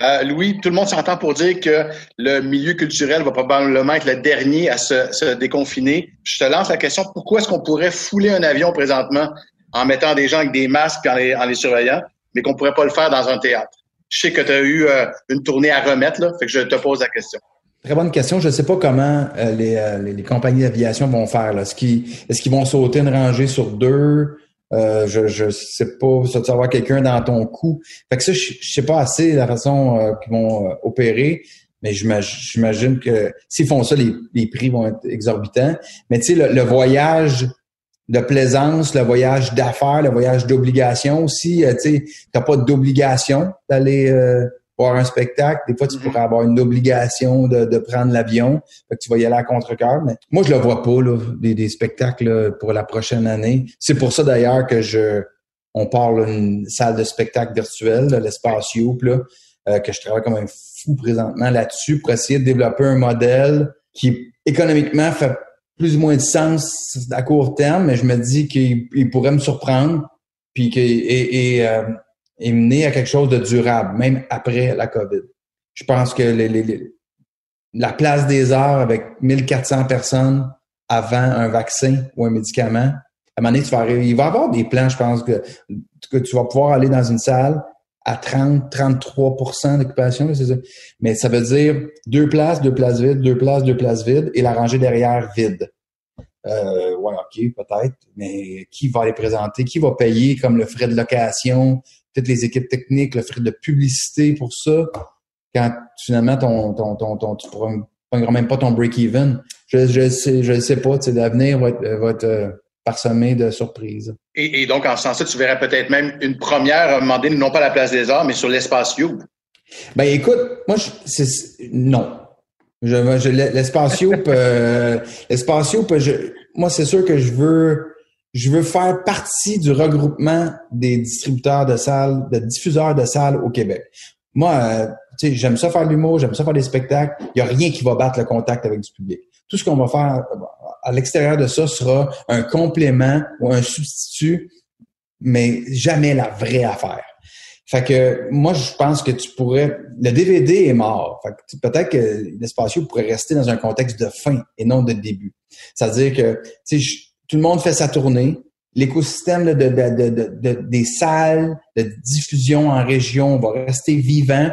Euh, Louis, tout le monde s'entend pour dire que le milieu culturel va probablement être le dernier à se, déconfiner. Je te lance la question, pourquoi est-ce qu'on pourrait fouler un avion présentement en mettant des gens avec des masques et en les, surveillant, mais qu'on pourrait pas le faire dans un théâtre? Je sais que tu as eu euh, une tournée à remettre, là, fait que je te pose la question. Très bonne question. Je ne sais pas comment les, les, compagnies d'aviation vont faire. Est-ce qu'ils est qu'ils vont sauter une rangée sur deux? Euh, je je sais pas ça tu avoir quelqu'un dans ton cou. Fait que ça, je, sais pas assez la façon euh, qu'ils vont euh, opérer, mais j'imagine que s'ils font ça, les, les, prix vont être exorbitants. Mais tu sais, le, voyage de plaisance, le voyage d'affaires, le voyage d'obligation aussi, tu sais, t'as pas d'obligation d'aller un spectacle. Des fois, tu mm-hmm. pourrais avoir une obligation de, de prendre l'avion. Fait que tu vas y aller à contre-cœur. Mais moi, je le vois pas, là, des, des spectacles pour la prochaine année. C'est pour ça, d'ailleurs, que je on parle d'une salle de spectacle virtuelle, l'espace Youp, là, euh, que je travaille comme un fou présentement là-dessus pour essayer de développer un modèle qui, économiquement, fait plus ou moins de sens à court terme, mais je me dis qu'il pourrait me surprendre, puis que et, et euh, et mener à quelque chose de durable, même après la COVID. Je pense que la place des arts avec 1400 personnes avant un vaccin ou un médicament, à un moment donné, tu vas arriver, il va y avoir des plans, je pense, que tu vas pouvoir aller dans une salle à 30, 33% d'occupation. Mais ça veut dire deux places, deux places vides, deux places, deux places vides et la rangée derrière vide. Euh, ouais, ok, peut-être, mais qui va les présenter? Qui va payer comme le frais de location, peut-être les équipes techniques, le frais de publicité pour ça? Quand finalement ton, ton, ton, ton tu pourras même pas ton break-even. Je, je sais, je sais pas, l'avenir va être, va être euh, parsemé de surprises. Et, donc, en ce sens-là, tu verrais peut-être même une première à un non pas à la place des arts, mais sur l'espace Youb. Ben écoute, moi, c'est non. Je, je l'espace Youp, euh, l'espace Youp, moi, c'est sûr que je veux, je veux faire partie du regroupement des distributeurs de salles, de diffuseurs de salles au Québec. Moi, euh, tu sais, j'aime ça faire l'humour, j'aime ça faire des spectacles. Il y a rien qui va battre le contact avec du public. Tout ce qu'on va faire à l'extérieur de ça sera un complément ou un substitut, mais jamais la vraie affaire. Fait que moi, je pense que tu pourrais. Le DVD est mort. Fait que peut-être que l'espatio pourrait rester dans un contexte de fin et non de début. C'est-à-dire que tout le monde fait sa tournée. L'écosystème de, de, de, des salles de diffusion en région va rester vivant.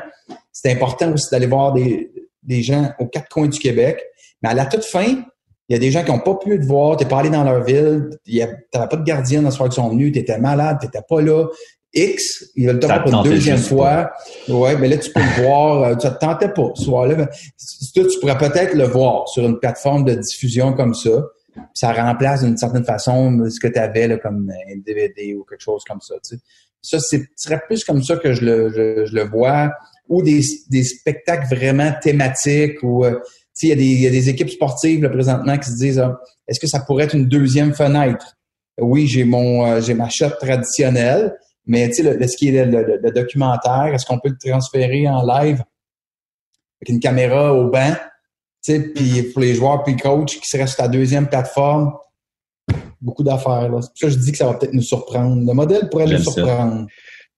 C'est important aussi d'aller voir des, des gens aux quatre coins du Québec. Mais à la toute fin, il y a des gens qui n'ont pas pu te voir, tu n'es pas allé dans leur ville, tu n'avais pas de gardien dans ce soir qui sont venus, tu étais malade, tu n'étais pas là. X, ils veulent te voir pour une deuxième fois. Ouais, mais là, tu peux le voir. Euh, tu ne tentais pas ce soir-là. Tu pourrais peut-être le voir sur une plateforme de diffusion comme ça. Ça remplace d'une certaine façon ce que tu avais comme un DVD ou quelque chose comme ça. Tu. Ça, c'est serait plus comme ça que je le, je, le vois. Ou des, des spectacles vraiment thématiques ou euh, il y, a des, y a des équipes sportives là, présentement qui se disent ah, est-ce que ça pourrait être une deuxième fenêtre? Oui, j'ai mon euh, j'ai ma shot traditionnelle, mais sais, le, ce qui est le, documentaire, est-ce qu'on peut le transférer en live avec une caméra au banc? Puis pour les joueurs puis coach qui serait sur ta deuxième plateforme, beaucoup d'affaires. Là. ça je dis que ça va peut-être nous surprendre. Le modèle pourrait nous surprendre.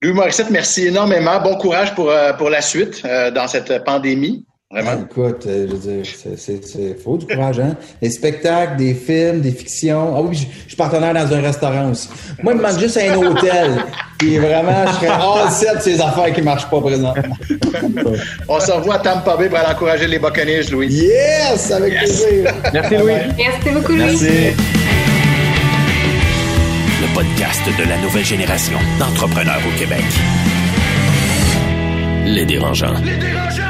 Louis Morissette, merci énormément. Bon courage pour, euh, pour la suite euh, dans cette pandémie. Vraiment? Ah, écoute, euh, je veux dire, c'est faut du courage, hein? Des spectacles, des films, des fictions. Ah oui, je, suis partenaire dans un restaurant aussi. Moi, il me manque juste un hôtel. Puis vraiment, je serais hors de ces affaires qui marchent pas présentement. On se revoit à Tampa Bay pour aller encourager les Buccaneers, Louis. Yes! Avec plaisir. Merci, Louis. Merci beaucoup, Louis. Merci. Le podcast de la nouvelle génération d'entrepreneurs au Québec. Les dérangeants. Les dérangeants!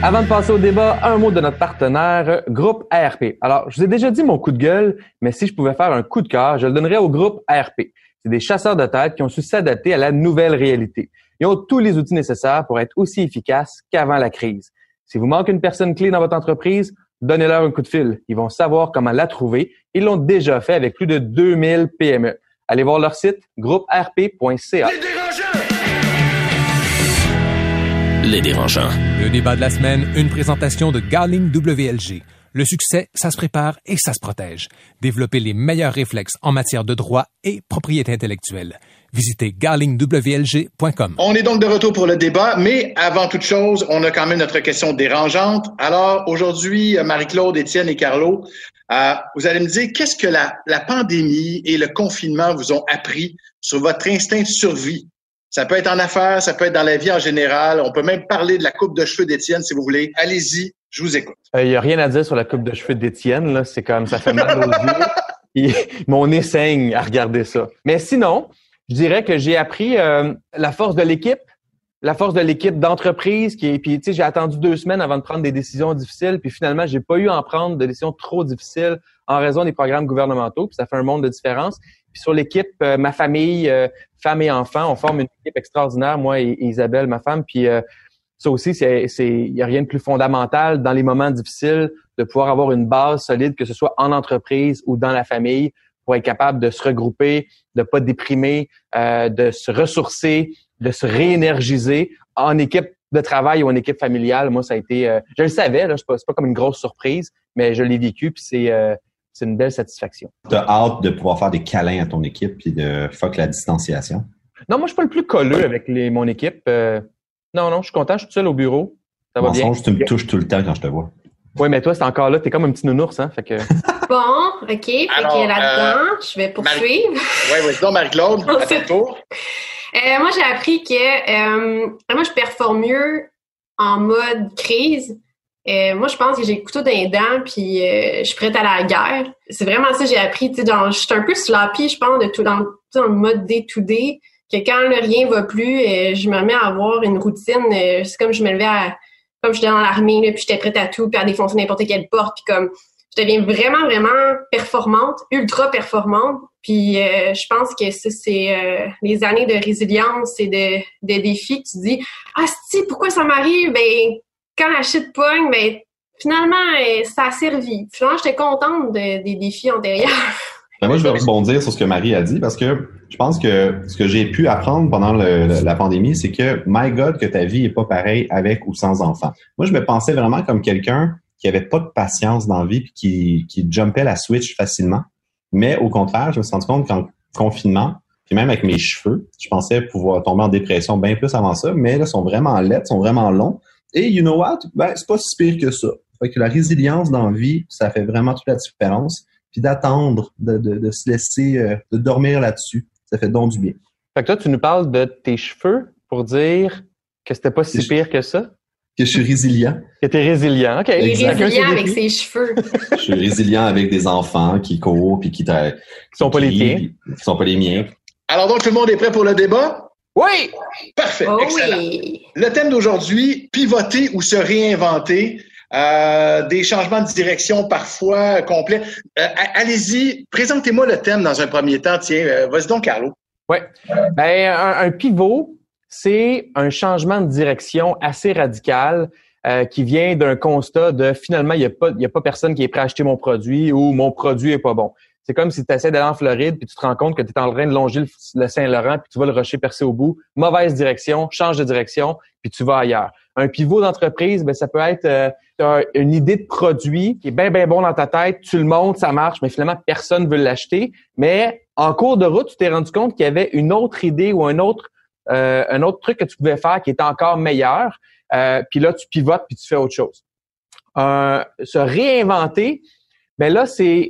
Avant de passer au débat, un mot de notre partenaire, Groupe ARP. Alors, je vous ai déjà dit mon coup de gueule, mais si je pouvais faire un coup de cœur, je le donnerais au groupe ARP. C'est des chasseurs de tête qui ont su s'adapter à la nouvelle réalité. Ils ont tous les outils nécessaires pour être aussi efficaces qu'avant la crise. Si vous manquez une personne clé dans votre entreprise, donnez-leur un coup de fil. Ils vont savoir comment la trouver. Ils l'ont déjà fait avec plus de 2000 PME. Allez voir leur site groupearp.ca. Les dérangeants. Le débat de la semaine, une présentation de Garling WLG. Le succès, ça se prépare et ça se protège. Développer les meilleurs réflexes en matière de droit et propriété intellectuelle. Visitez garlingwlg.com. On est donc de retour pour le débat, mais avant toute chose, on a quand même notre question dérangeante. Alors aujourd'hui, Marie-Claude, Étienne et Carlo, euh, vous allez me dire qu'est-ce que la, la pandémie et le confinement vous ont appris sur votre instinct de survie? Ça peut être en affaires, ça peut être dans la vie en général. On peut même parler de la coupe de cheveux d'Étienne si vous voulez. Allez-y, je vous écoute. Il euh, n'y a rien à dire sur la coupe de cheveux d'Étienne. C'est comme ça fait mal aux yeux. mon nez saigne à regarder ça. Mais sinon, je dirais que j'ai appris euh, la force de l'équipe, la force de l'équipe d'entreprise puis tu sais j'ai attendu deux semaines avant de prendre des décisions difficiles puis finalement j'ai pas eu à en prendre de décisions trop difficiles en raison des programmes gouvernementaux puis ça fait un monde de différence puis sur l'équipe euh, ma famille femme et enfants. On forme une équipe extraordinaire, moi et, Isabelle, ma femme. Puis euh, ça aussi, c'est il y a rien de plus fondamental dans les moments difficiles de pouvoir avoir une base solide, que ce soit en entreprise ou dans la famille, pour être capable de se regrouper, de pas déprimer, euh, de se ressourcer, de se réénergiser en équipe de travail ou en équipe familiale. Moi, ça a été, euh, je le savais, là, c'est pas, pas comme une grosse surprise, mais je l'ai vécu, puis c'est c'est une belle satisfaction. Tu as hâte de pouvoir faire des câlins à ton équipe et de fuck la distanciation? Non, moi, je suis pas le plus colleux avec les, mon équipe. Euh, non, non, je suis content, je suis tout seul au bureau. Ça va bien. tu me touches tout le temps quand je te vois. Oui, mais toi, c'est encore là. Tu es comme un petit nounours, hein? Fait que... bon, OK. Fait que là-dedans, euh, je vais poursuivre. Oui, oui, donc, Marie-Claude, à ton tour. Euh, moi, j'ai appris que euh, moi, je performe mieux en mode crise. Euh, moi, je pense que j'ai le couteau dans les dents, puis je suis prête à la guerre. C'est vraiment ça que j'ai appris. Tu sais, je suis un peu sloppy, je pense, de tout dans, dans le mode day-to-day, que quand le rien va plus, je me mets à avoir une routine. c'est comme je me levais à... Comme j'étais dans l'armée, puis j'étais prête à tout, puis à défoncer n'importe quelle porte, puis comme je deviens vraiment, vraiment performante, ultra performante. Puis euh, je pense que c'est euh, les années de résilience et de, de défis tu dis Ah si, pourquoi ça m'arrive? Ben quand la shit pogne, ben finalement, euh, ça a servi. Finalement, j'étais contente des défis antérieurs. Ben moi, je vais rebondir sur ce que Marie a dit parce que je pense que ce que j'ai pu apprendre pendant la pandémie, c'est que, my God, que ta vie est pas pareille avec ou sans enfant. Moi, je me pensais vraiment comme quelqu'un qui avait pas de patience dans la vie puis qui, qui jumpait la switch facilement. Mais au contraire, je me suis rendu compte qu'en confinement, puis même avec mes cheveux, je pensais pouvoir tomber en dépression bien plus avant ça, mais là, ils sont vraiment laids, sont vraiment longs. Et you know what? Ben, c'est pas si pire que ça. Fait que la résilience dans la vie, ça fait vraiment toute la différence. Puis d'attendre, de, de, de, se laisser, euh, de dormir là-dessus, ça fait donc du bien. Fait que toi, tu nous parles de tes cheveux pour dire que c'était pas si pire que ça? que je suis résilient. Que t'es résilient, OK. Il est résilient avec ses cheveux. je suis résilient avec des enfants qui courent puis qui, qui sont pas les tiens. Qui sont pas les miens. Alors donc, tout le monde est prêt pour le débat? Oui! Parfait, oh excellent. Oui. Le thème d'aujourd'hui, pivoter ou se réinventer. Euh, des changements de direction parfois complets. Euh, allez-y, présentez-moi le thème dans un premier temps. Tiens, euh, vas-y donc, Carlo. Oui. Ben, un pivot, c'est un changement de direction assez radical euh, qui vient d'un constat de finalement, il n'y a, pas, a pas personne qui est prêt à acheter mon produit ou mon produit est pas bon. C'est comme si tu essaies d'aller en Floride puis tu te rends compte que tu es en train de longer le, Saint-Laurent puis tu vas le rocher percer au bout. Mauvaise direction, change de direction puis tu vas ailleurs. Un pivot d'entreprise, ben, ça peut être euh, une idée de produit qui est bien, bien bon dans ta tête, tu le montes, ça marche, mais finalement, personne ne veut l'acheter. Mais en cours de route, tu t'es rendu compte qu'il y avait une autre idée ou un autre euh, un autre truc que tu pouvais faire qui était encore meilleur, euh, puis là, tu pivotes puis tu fais autre chose. Se réinventer, ben là, c'est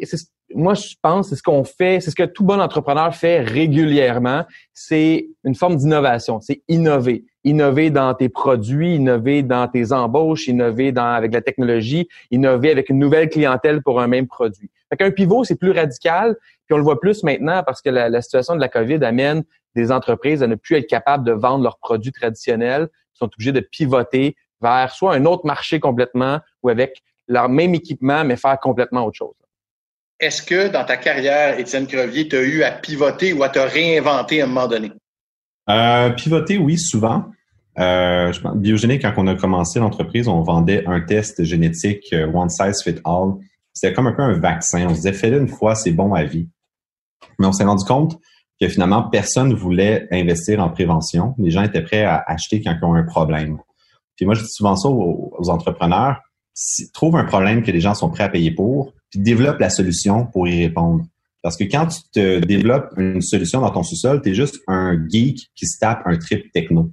moi, je pense, c'est ce qu'on fait, c'est ce que tout bon entrepreneur fait régulièrement. C'est une forme d'innovation. C'est innover. Innover dans tes produits, innover dans tes embauches, innover avec la technologie, innover avec une nouvelle clientèle pour un même produit. Fait qu'un pivot, c'est plus radical. Puis on le voit plus maintenant parce que la, la situation de la COVID amène des entreprises à ne plus être capables de vendre leurs produits traditionnels, Ils sont obligés de pivoter vers soit un autre marché complètement ou avec leur même équipement, mais faire complètement autre chose. Est-ce que dans ta carrière, Étienne Crevier, tu as eu à pivoter ou à te réinventer à un moment donné? Euh, pivoter, oui, souvent. Euh, je biogénique, quand on a commencé l'entreprise, on vendait un test génétique euh, one size fit all. C'était comme un peu un vaccin. On se disait, fais-le une fois, c'est bon à vie. Mais on s'est rendu compte que finalement, personne ne voulait investir en prévention. Les gens étaient prêts à acheter quand ils ont un problème. Puis moi, je dis souvent ça aux, entrepreneurs. trouve un problème que les gens sont prêts à payer pour, puis développe la solution pour y répondre. Parce que quand tu te développes une solution dans ton sous-sol, tu es juste un geek qui se tape un trip techno.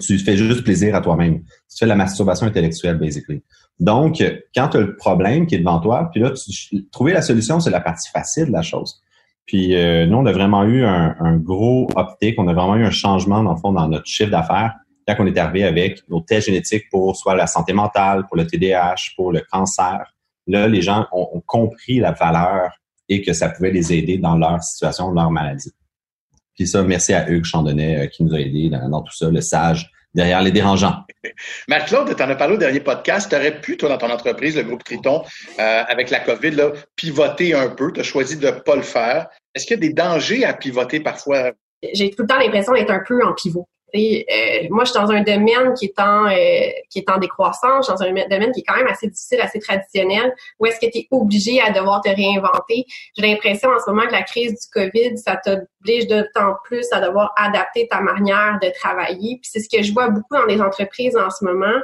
Tu fais juste plaisir à toi-même. Tu fais la masturbation intellectuelle, basically. Donc, quand tu as le problème qui est devant toi, puis là, tu, trouver la solution, c'est la partie facile de la chose. Puis euh, nous, on a vraiment eu un, gros optique, on a vraiment eu un changement, dans le fond, dans notre chiffre d'affaires quand on est arrivé avec nos tests génétiques pour soit la santé mentale, pour le TDAH, pour le cancer. Là, les gens ont, compris la valeur et que ça pouvait les aider dans leur situation, leur maladie. Puis ça, merci à Hugues Chandonnet euh, qui nous a aidés dans, tout ça, le sage derrière les dérangeants. Marc-Claude, tu en as parlé au dernier podcast. Tu aurais pu, toi, dans ton entreprise, le groupe Triton, euh, avec la COVID, là, pivoter un peu. Tu as choisi de ne pas le faire. Est-ce qu'il y a des dangers à pivoter parfois? J'ai tout le temps l'impression d'être un peu en pivot. Euh, moi, je suis dans un domaine qui est en euh, qui est en décroissance, dans un domaine qui est quand même assez difficile, assez traditionnel, où est-ce que tu es obligé à devoir te réinventer. J'ai l'impression en ce moment que la crise du COVID, ça t'oblige d'autant plus à devoir adapter ta manière de travailler. Puis c'est ce que je vois beaucoup dans les entreprises en ce moment,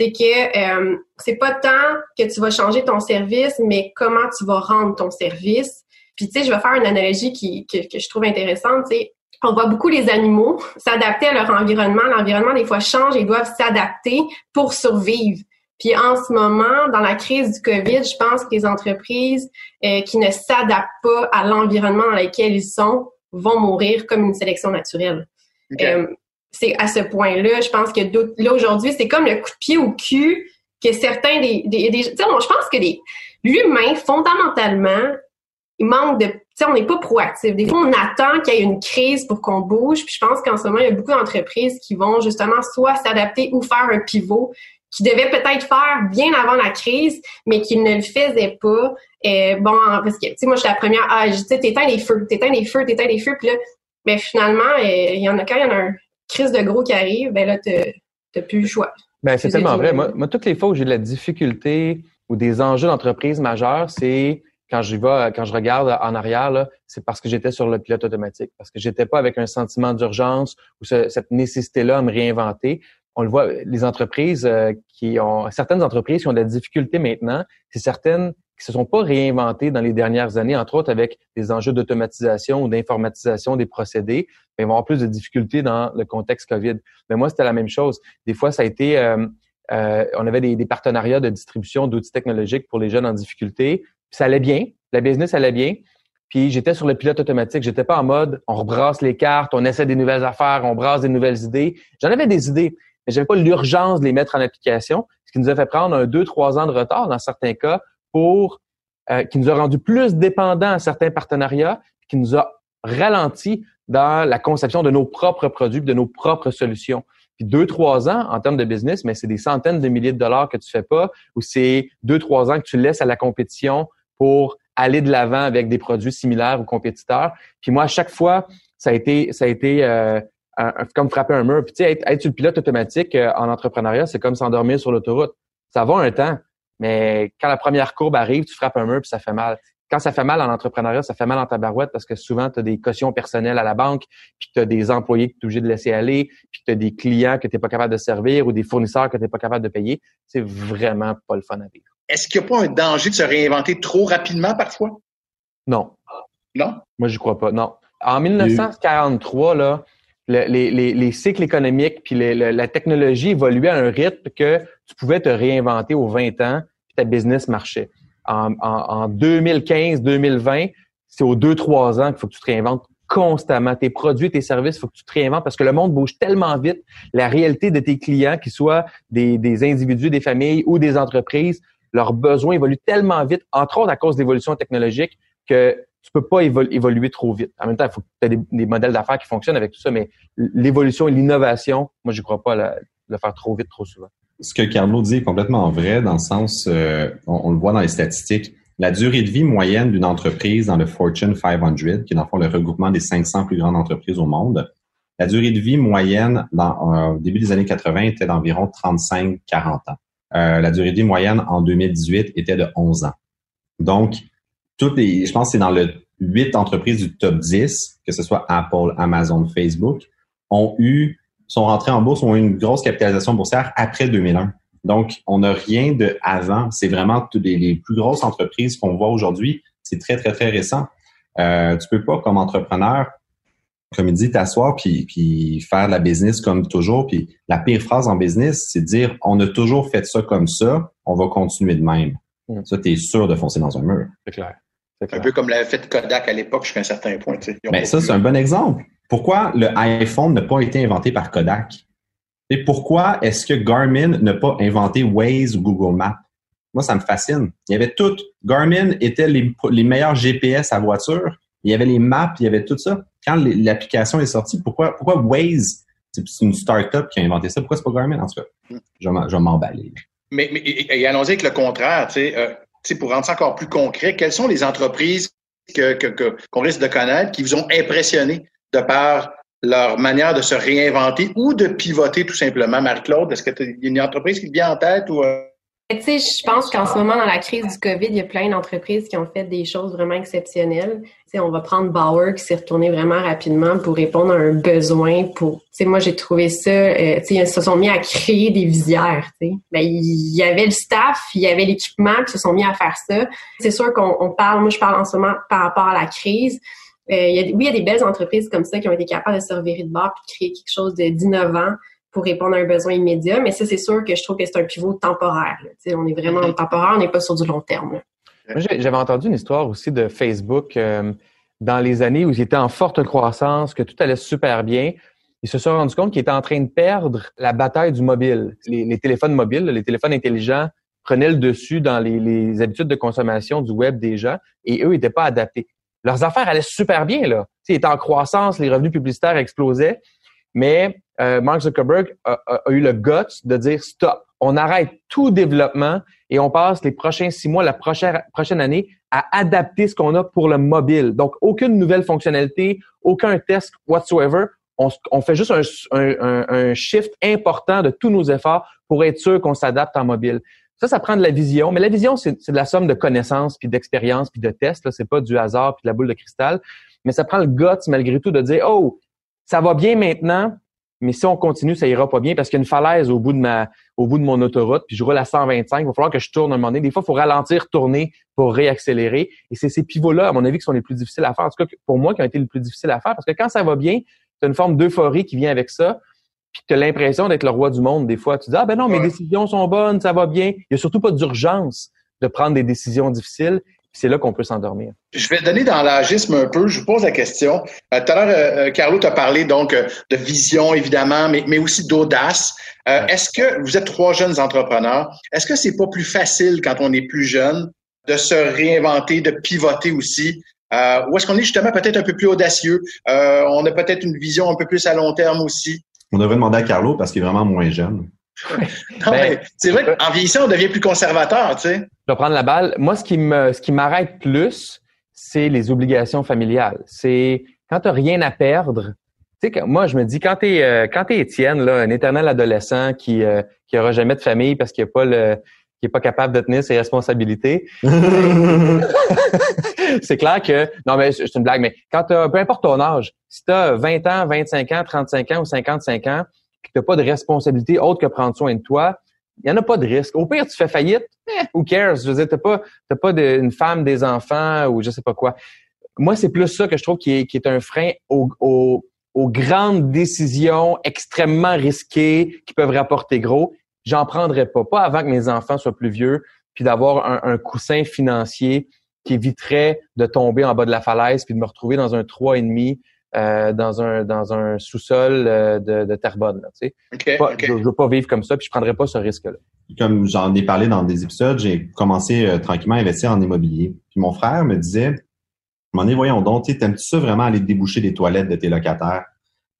c'est que euh, c'est pas tant que tu vas changer ton service, mais comment tu vas rendre ton service. Puis tu sais, je vais faire une analogie qui, que, que je trouve intéressante. Tu sais, on voit beaucoup les animaux s'adapter à leur environnement. L'environnement, des fois, change et ils doivent s'adapter pour survivre. Puis en ce moment, dans la crise du COVID, je pense que les entreprises euh, qui ne s'adaptent pas à l'environnement dans lequel ils sont vont mourir comme une sélection naturelle. Euh, c'est à ce point-là, je pense que là aujourd'hui, c'est comme le coup de pied au cul que certains des, des, des je pense que l'humain fondamentalement, il manque de, sais, on n'est pas proactif. Des fois, on attend qu'il y ait une crise pour qu'on bouge. Puis je pense qu'en ce moment, il y a beaucoup d'entreprises qui vont justement soit s'adapter ou faire un pivot qui devaient peut-être faire bien avant la crise, mais qui ne le faisaient pas. Euh, bon, parce que, tu sais, moi, je suis la première, ah, tu sais, t'éteins les feux, t'éteins les feux, t'éteins les feux, puis là, mais finalement, euh, il y en a quand il y en a une crise de gros qui arrive, ben là, t'as plus le choix. Ben, c'est tellement vrai. Moi, moi, toutes les fois où j'ai de la difficulté ou des enjeux d'entreprise majeurs, c'est quand je vais, quand je regarde en arrière, c'est parce que j'étais sur le pilote automatique, parce que j'étais pas avec un sentiment d'urgence ou cette nécessité-là à me réinventer on le voit, les entreprises euh, qui ont, certaines entreprises qui ont de la difficulté maintenant, c'est certaines qui se sont pas réinventées dans les dernières années, entre autres avec des enjeux d'automatisation ou d'informatisation des procédés, mais vont avoir plus de difficultés dans le contexte COVID. Mais moi, c'était la même chose. Des fois, ça a été, euh, euh, on avait des, des, partenariats de distribution d'outils technologiques pour les jeunes en difficulté. Ça allait bien, la business allait bien. Puis j'étais sur le pilote automatique. J'étais pas en mode on rebrasse les cartes, on essaie des nouvelles affaires, on brasse des nouvelles idées. J'en avais des idées, mais j'avais pas l'urgence de les mettre en application, ce qui nous a fait prendre un deux, trois ans de retard dans certains cas pour euh, qui nous a rendu plus dépendants à certains partenariats, qui nous a ralenti dans la conception de nos propres produits, de nos propres solutions. Puis deux, trois ans en termes de business, mais c'est des centaines de milliers de dollars que tu fais pas, ou c'est deux, trois ans que tu laisses à la compétition pour aller de l'avant avec des produits similaires aux compétiteurs. Puis moi, à chaque fois, ça a été, ça a été euh, comme frapper un mur. Puis tu sais, être, sur le pilote automatique euh, en entrepreneuriat, c'est comme s'endormir sur l'autoroute. Ça va un temps, mais quand la première courbe arrive, tu frappes un mur puis ça fait mal. Quand ça fait mal en entrepreneuriat, ça fait mal en ta barouette parce que souvent, tu as des cautions personnelles à la banque, puis tu as des employés que tu es obligé de laisser aller, puis tu as des clients que tu n'es pas capable de servir ou des fournisseurs que tu n'es pas capable de payer. C'est vraiment pas le fun à vivre. Est-ce qu'il n'y a pas un danger de se réinventer trop rapidement parfois? Non. Non? Moi, je crois pas. Non. En 1943, là, les, cycles économiques puis la technologie évoluait à un rythme que tu pouvais te réinventer aux 20 ans puis ta business marchait. En, en, 2015-2020, c'est aux 2-3 ans qu'il faut que tu te réinventes constamment. Tes produits, tes services, il faut que tu te réinventes parce que le monde bouge tellement vite. La réalité de tes clients, qu'ils soient des, des individus, des familles ou des entreprises, leurs besoins évoluent tellement vite, entre autres à cause d'évolution technologique, que tu peux pas évoluer trop vite. En même temps, il faut que tu aies des, modèles d'affaires qui fonctionnent avec tout ça, mais l'évolution et l'innovation, moi, je crois pas le faire trop vite, trop souvent. Ce que Carlo dit est complètement vrai dans le sens, euh, on, le voit dans les statistiques, la durée de vie moyenne d'une entreprise dans le Fortune 500, qui est dans le fond le regroupement des 500 plus grandes entreprises au monde, la durée de vie moyenne euh, au début des années 80 était d'environ 35-40 ans. Euh, la durée de vie moyenne en 2018 était de 11 ans. Donc, toutes les, je pense que c'est dans le 8 entreprises du top 10, que ce soit Apple, Amazon, Facebook, ont eu, sont rentrées en bourse, ont eu une grosse capitalisation boursière après 2001. Donc, on n'a rien de avant. C'est vraiment toutes les, plus grosses entreprises qu'on voit aujourd'hui. C'est très, très, très récent. Euh, tu peux pas, comme entrepreneur, comme il dit, t'asseoir puis, puis faire la business comme toujours. Puis la pire phrase en business, c'est de dire on a toujours fait ça comme ça, on va continuer de même. Mm. Ça, tu es sûr de foncer dans un mur. C'est clair. Un peu comme l'avait fait Kodak à l'époque jusqu'à un certain point. Mais ben, ça, c'est un bon exemple. Pourquoi le iPhone n'a pas été inventé par Kodak? Et pourquoi est-ce que Garmin n'a pas inventé Waze ou Google Maps? Moi, ça me fascine. Il y avait tout. Garmin était les, meilleurs GPS à voiture. Il y avait les maps, il y avait tout ça. Quand l'application est sortie, pourquoi, pourquoi Waze, c'est une start-up qui a inventé ça, pourquoi c'est pas Garmin? En tout cas, je vais m'emballer. Mais, mais allons-y avec le contraire. Tu sais, euh, pour rendre ça encore plus concret, quelles sont les entreprises que, qu'on risque de connaître qui vous ont impressionné de par leur manière de se réinventer ou de pivoter tout simplement? Marie-Claude, est-ce qu'il y a une entreprise qui te vient en tête ou... Euh? Tu sais, je pense qu'en ce moment, dans la crise du COVID, il y a plein d'entreprises qui ont fait des choses vraiment exceptionnelles. Tu sais, on va prendre Bauer qui s'est retourné vraiment rapidement pour répondre à un besoin. Pour, tu sais, moi j'ai trouvé ça. Euh, tu sais, ils se sont mis à créer des visières. Tu sais, ben, il y avait le staff, il y avait l'équipement, puis ils se sont mis à faire ça. C'est sûr qu'on parle. Moi, je parle en ce moment par rapport à la crise. Euh, oui, il y a des belles entreprises comme ça qui ont été capables de se revirer de bord puis de créer quelque chose d'innovant pour répondre à un besoin immédiat. Mais ça, c'est sûr que je trouve que c'est un pivot temporaire. On est vraiment mm-hmm. temporaire, on n'est pas sur du long terme. J'avais entendu une histoire aussi de Facebook euh, dans les années où ils étaient en forte croissance, que tout allait super bien. ils se sont rendus compte qu'ils étaient en train de perdre la bataille du mobile. Les, téléphones mobiles, les téléphones intelligents prenaient le dessus dans les, habitudes de consommation du web des gens et eux n'étaient pas adaptés. Leurs affaires allaient super bien, là. Ils étaient en croissance, les revenus publicitaires explosaient, mais euh, Mark Zuckerberg a, eu le guts de dire stop, on arrête tout développement et on passe les prochains six mois, la prochaine, prochaine année à adapter ce qu'on a pour le mobile. Donc, aucune nouvelle fonctionnalité, aucun test whatsoever. On, on fait juste un, un, un, shift important de tous nos efforts pour être sûr qu'on s'adapte en mobile. Ça, ça prend de la vision, mais la vision, c'est de la somme de connaissances, puis d'expériences, puis de tests. C'est pas du hasard, puis de la boule de cristal. Mais ça prend le guts, malgré tout, de dire, oh, ça va bien maintenant, mais si on continue, ça ira pas bien parce qu'il y a une falaise au bout de ma, au bout de mon autoroute, puis je roule à 125, il va falloir que je tourne un moment donné. Des fois, il faut ralentir, tourner pour réaccélérer. Et c'est ces pivots-là, à mon avis, qui sont les plus difficiles à faire. En tout cas, pour moi, qui ont été les plus difficiles à faire, parce que quand ça va bien, tu as une forme d'euphorie qui vient avec ça, puis tu as l'impression d'être le roi du monde. Des fois, tu dis, ah ben non, mes décisions sont bonnes, ça va bien. Il y a surtout pas d'urgence de prendre des décisions difficiles c'est là qu'on peut s'endormir. Je vais donner dans l'agisme un peu. Je vous pose la question. Euh, tout à l'heure, euh, euh, Carlo t'a parlé donc de vision, évidemment, mais, mais aussi d'audace. Est-ce que vous êtes trois jeunes entrepreneurs? Est-ce que c'est pas plus facile quand on est plus jeune de se réinventer, de pivoter aussi? ou est-ce qu'on est justement peut-être un peu plus audacieux? on a peut-être une vision un peu plus à long terme aussi? On devrait demander à Carlo parce qu'il est vraiment moins jeune. Ben, c'est vrai qu'en vieillissant, on devient plus conservateur, tu sais. Je vais prendre la balle. Moi, ce qui me, ce qui m'arrête plus, c'est les obligations familiales. C'est quand tu n'as rien à perdre. Tu sais, moi, je me dis, quand tu es, euh, quand es Étienne, là, un éternel adolescent qui, euh, qui aura jamais de famille parce qu'il n'est pas le, qui est pas capable de tenir ses responsabilités. c'est clair que, non, mais c'est une blague, mais quand tu peu importe ton âge, si tu as 20 ans, 25 ans, 35 ans ou 55 ans, puis tu n'as pas de responsabilité autre que prendre soin de toi, il n'y en a pas de risque. Au pire, tu fais faillite, eh, who cares? Je veux dire, tu n'as pas, pas une femme, des enfants ou je sais pas quoi. Moi, c'est plus ça que je trouve qui est, qui est un frein aux, grandes décisions extrêmement risquées qui peuvent rapporter gros. J'en prendrais pas. Pas avant que mes enfants soient plus vieux, puis d'avoir un, un coussin financier qui éviterait de tomber en bas de la falaise puis de me retrouver dans un trois et demi euh, dans un dans un sous-sol euh, de, de Terrebonne. tu sais. Je, ne veux pas vivre comme ça, puis je prendrais pas ce risque-là. Comme j'en ai parlé dans des épisodes, j'ai commencé euh, tranquillement à investir en immobilier. Puis mon frère me disait, m'en est voyons donc, t'aimes-tu ça vraiment aller déboucher des toilettes de tes locataires?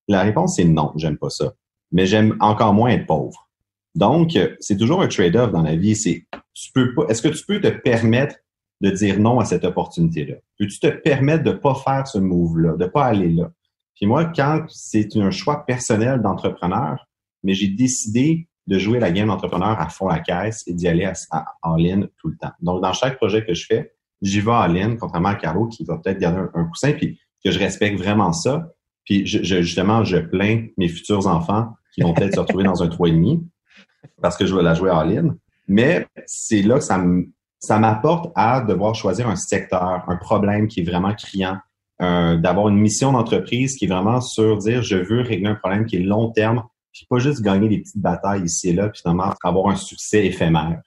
La réponse est non, j'aime pas ça. Mais j'aime encore moins être pauvre. Donc, c'est toujours un trade-off dans la vie. C'est, tu peux pas, est-ce que tu peux te permettre de dire non à cette opportunité-là? Peux-tu te permettre de pas faire ce move-là, de pas aller là? Puis moi, quand c'est un choix personnel d'entrepreneur, mais j'ai décidé de jouer la game d'entrepreneur à fond la caisse et d'y aller en ligne tout le temps. Donc, dans chaque projet que je fais, j'y vais en ligne, contrairement à Caro qui va peut-être garder un, coussin, puis que je respecte vraiment ça. Puis je, justement, je plains mes futurs enfants qui vont peut-être se retrouver dans un 3,5 parce que je vais la jouer en ligne. Mais c'est là que ça me, ça m'apporte à devoir choisir un secteur, un problème qui est vraiment criant, euh, d'avoir une mission d'entreprise qui est vraiment sur dire je veux régler un problème qui est long terme, puis pas juste gagner des petites batailles ici et là, puis finalement avoir un succès éphémère.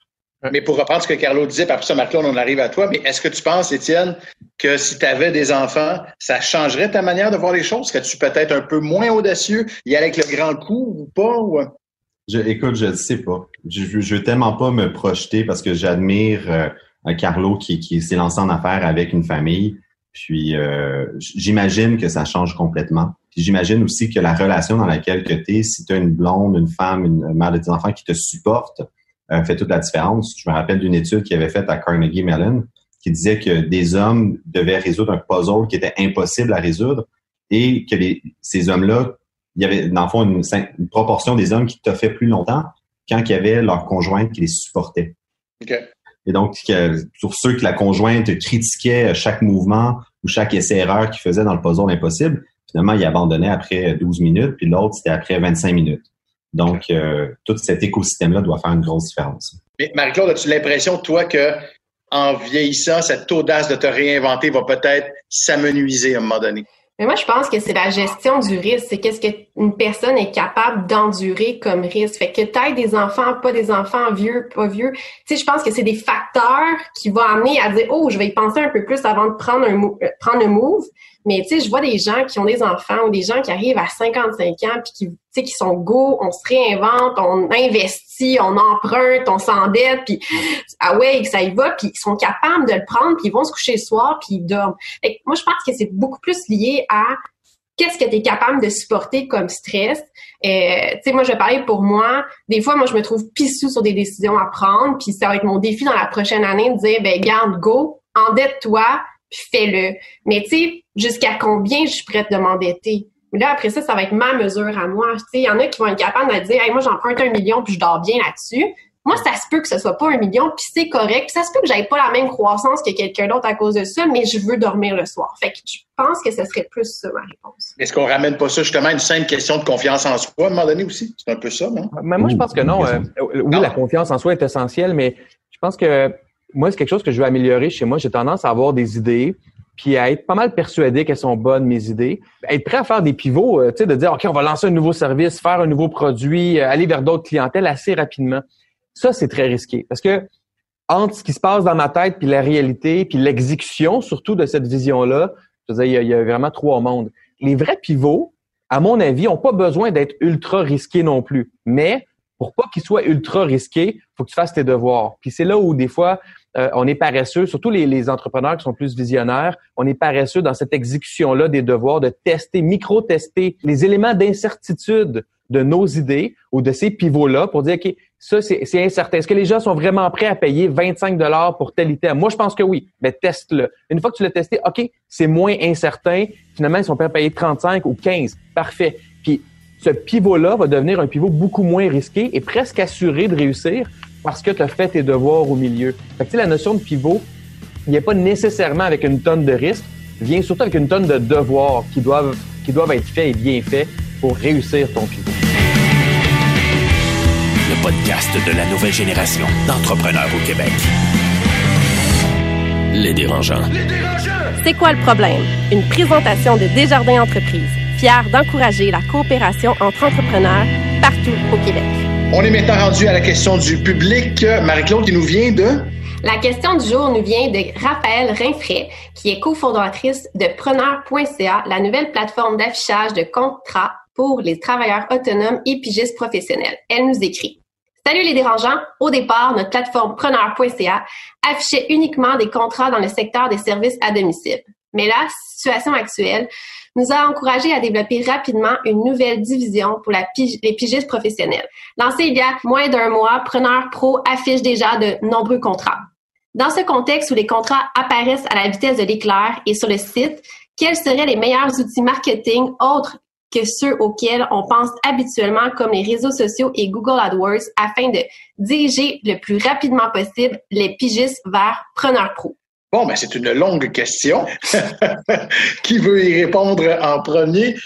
Mais pour reprendre ce que Carlo disait, après ça, Marc-Claude, on arrive à toi, mais est-ce que tu penses, Étienne, que si tu avais des enfants, ça changerait ta manière de voir les choses? Serais-tu peut-être un peu moins audacieux, y aller avec le grand coup ou pas? Ou... Je, écoute, je ne sais pas. Je, je veux tellement pas me projeter parce que j'admire euh, Carlo qui, qui s'est lancé en affaires avec une famille. Puis euh, j'imagine que ça change complètement. Puis j'imagine aussi que la relation dans laquelle que tu es, si tu as une blonde, une femme, une mère de tes enfants qui te supporte, euh, fait toute la différence. Je me rappelle d'une étude qui avait faite à Carnegie Mellon qui disait que des hommes devaient résoudre un puzzle qui était impossible à résoudre et que les, ces hommes-là il y avait, dans le fond, une, proportion des hommes qui fait plus longtemps quand il y avait leur conjointe qui les supportait. Et donc, pour ceux que la conjointe critiquait chaque mouvement ou chaque essai-erreur qu'il faisait dans le puzzle impossible, finalement, il abandonnait après 12 minutes, puis l'autre, c'était après 25 minutes. Donc, euh, tout cet écosystème-là doit faire une grosse différence. Mais Marie-Claude, as-tu l'impression, toi, que en vieillissant, cette audace de te réinventer va peut-être s'amenuiser à un moment donné? Mais moi, je pense que c'est la gestion du risque. C'est qu'est-ce qu'une personne est capable d'endurer comme risque. Fait que taille des enfants, pas des enfants, vieux, pas vieux. Tu sais, je pense que c'est des facteurs qui vont amener à dire, oh, je vais y penser un peu plus avant de prendre un, euh, prendre un move. Mais tu sais, je vois des gens qui ont des enfants ou des gens qui arrivent à 55 ans puis qui, tu sais, qui sont go, on se réinvente, on investit, on emprunte, on s'endette, puis ah ouais, que ça y va, puis ils sont capables de le prendre, puis ils vont se coucher le soir, puis ils dorment. moi, je pense que c'est beaucoup plus lié à qu'est-ce que tu es capable de supporter comme stress. Euh, tu sais, moi, je parler pour moi. Des fois, moi, je me trouve pissou sur des décisions à prendre, puis ça va être mon défi dans la prochaine année de dire, ben garde, go, endette-toi, puis fais-le. Mais tu sais, jusqu'à combien je suis prête de m'endetter? Mais là, après ça, ça va être ma mesure à moi. Tu sais, il y en a qui vont être capables de dire, hey, moi, j'emprunte un million, puis je dors bien là-dessus. Moi, ça se peut que ce soit pas un million, puis c'est correct. Puis ça se peut que j'aille pas la même croissance que quelqu'un d'autre à cause de ça, mais je veux dormir le soir. Fait que je pense que ce serait plus ça ma réponse. Est-ce qu'on ramène pas ça justement à une simple question de confiance en soi à un moment donné aussi? C'est un peu ça, non? Mais moi, je pense que non. Euh, oui, la confiance en soi est essentielle, mais je pense que moi, c'est quelque chose que je veux améliorer chez moi. J'ai tendance à avoir des idées, puis à être pas mal persuadé qu'elles sont bonnes, mes idées. Être prêt à faire des pivots, euh, tu sais, de dire, OK, on va lancer un nouveau service, faire un nouveau produit, euh, aller vers d'autres clientèles assez rapidement. Ça, c'est très risqué parce que entre ce qui se passe dans ma tête puis la réalité puis l'exécution surtout de cette vision-là, je veux dire, il y, a, vraiment trois mondes. Les vrais pivots, à mon avis, ont pas besoin d'être ultra risqués non plus. Mais pour pas qu'ils soient ultra risqués, faut que tu fasses tes devoirs. Puis c'est là où des fois euh, on est paresseux, surtout les, les, entrepreneurs qui sont plus visionnaires, on est paresseux dans cette exécution-là des devoirs de tester, micro-tester les éléments d'incertitude de nos idées ou de ces pivots-là pour dire, OK, ça, c'est incertain. Est-ce que les gens sont vraiment prêts à payer 25 dollars pour tel item? Moi, je pense que oui. Mais teste-le. Une fois que tu l'as testé, OK, c'est moins incertain. Finalement, ils sont prêts à payer 35 ou 15. Parfait. Puis, ce pivot-là va devenir un pivot beaucoup moins risqué et presque assuré de réussir parce que tu as fait tes devoirs au milieu. Fait que, la notion de pivot, il n'y a pas nécessairement avec une tonne de risques, vient surtout avec une tonne de devoirs qui doivent, qui doivent être faits et bien faits pour réussir ton pivot podcast de la nouvelle génération d'entrepreneurs au Québec. Les dérangeants. Les dérangeants! C'est quoi le problème? Une présentation de Desjardins Entreprises, fière d'encourager la coopération entre entrepreneurs partout au Québec. On est maintenant rendu à la question du public. Marie-Claude, qui nous vient de... La question du jour nous vient de Raphaël Rinfray, qui est cofondatrice de Preneur.ca, la nouvelle plateforme d'affichage de contrats pour les travailleurs autonomes et pigistes professionnels. Elle nous écrit Salut les dérangeants! Au départ, notre plateforme preneur.ca affichait uniquement des contrats dans le secteur des services à domicile. Mais la situation actuelle nous a encouragés à développer rapidement une nouvelle division pour les pigistes professionnels. Lancé il y a moins d'un mois, Preneur Pro affiche déjà de nombreux contrats. Dans ce contexte où les contrats apparaissent à la vitesse de l'éclair et sur le site, quels seraient les meilleurs outils marketing autres que ceux auxquels on pense habituellement comme les réseaux sociaux et Google AdWords afin de diriger le plus rapidement possible les pigistes vers Preneur Pro? Bon, ben c'est une longue question. Qui veut y répondre en premier?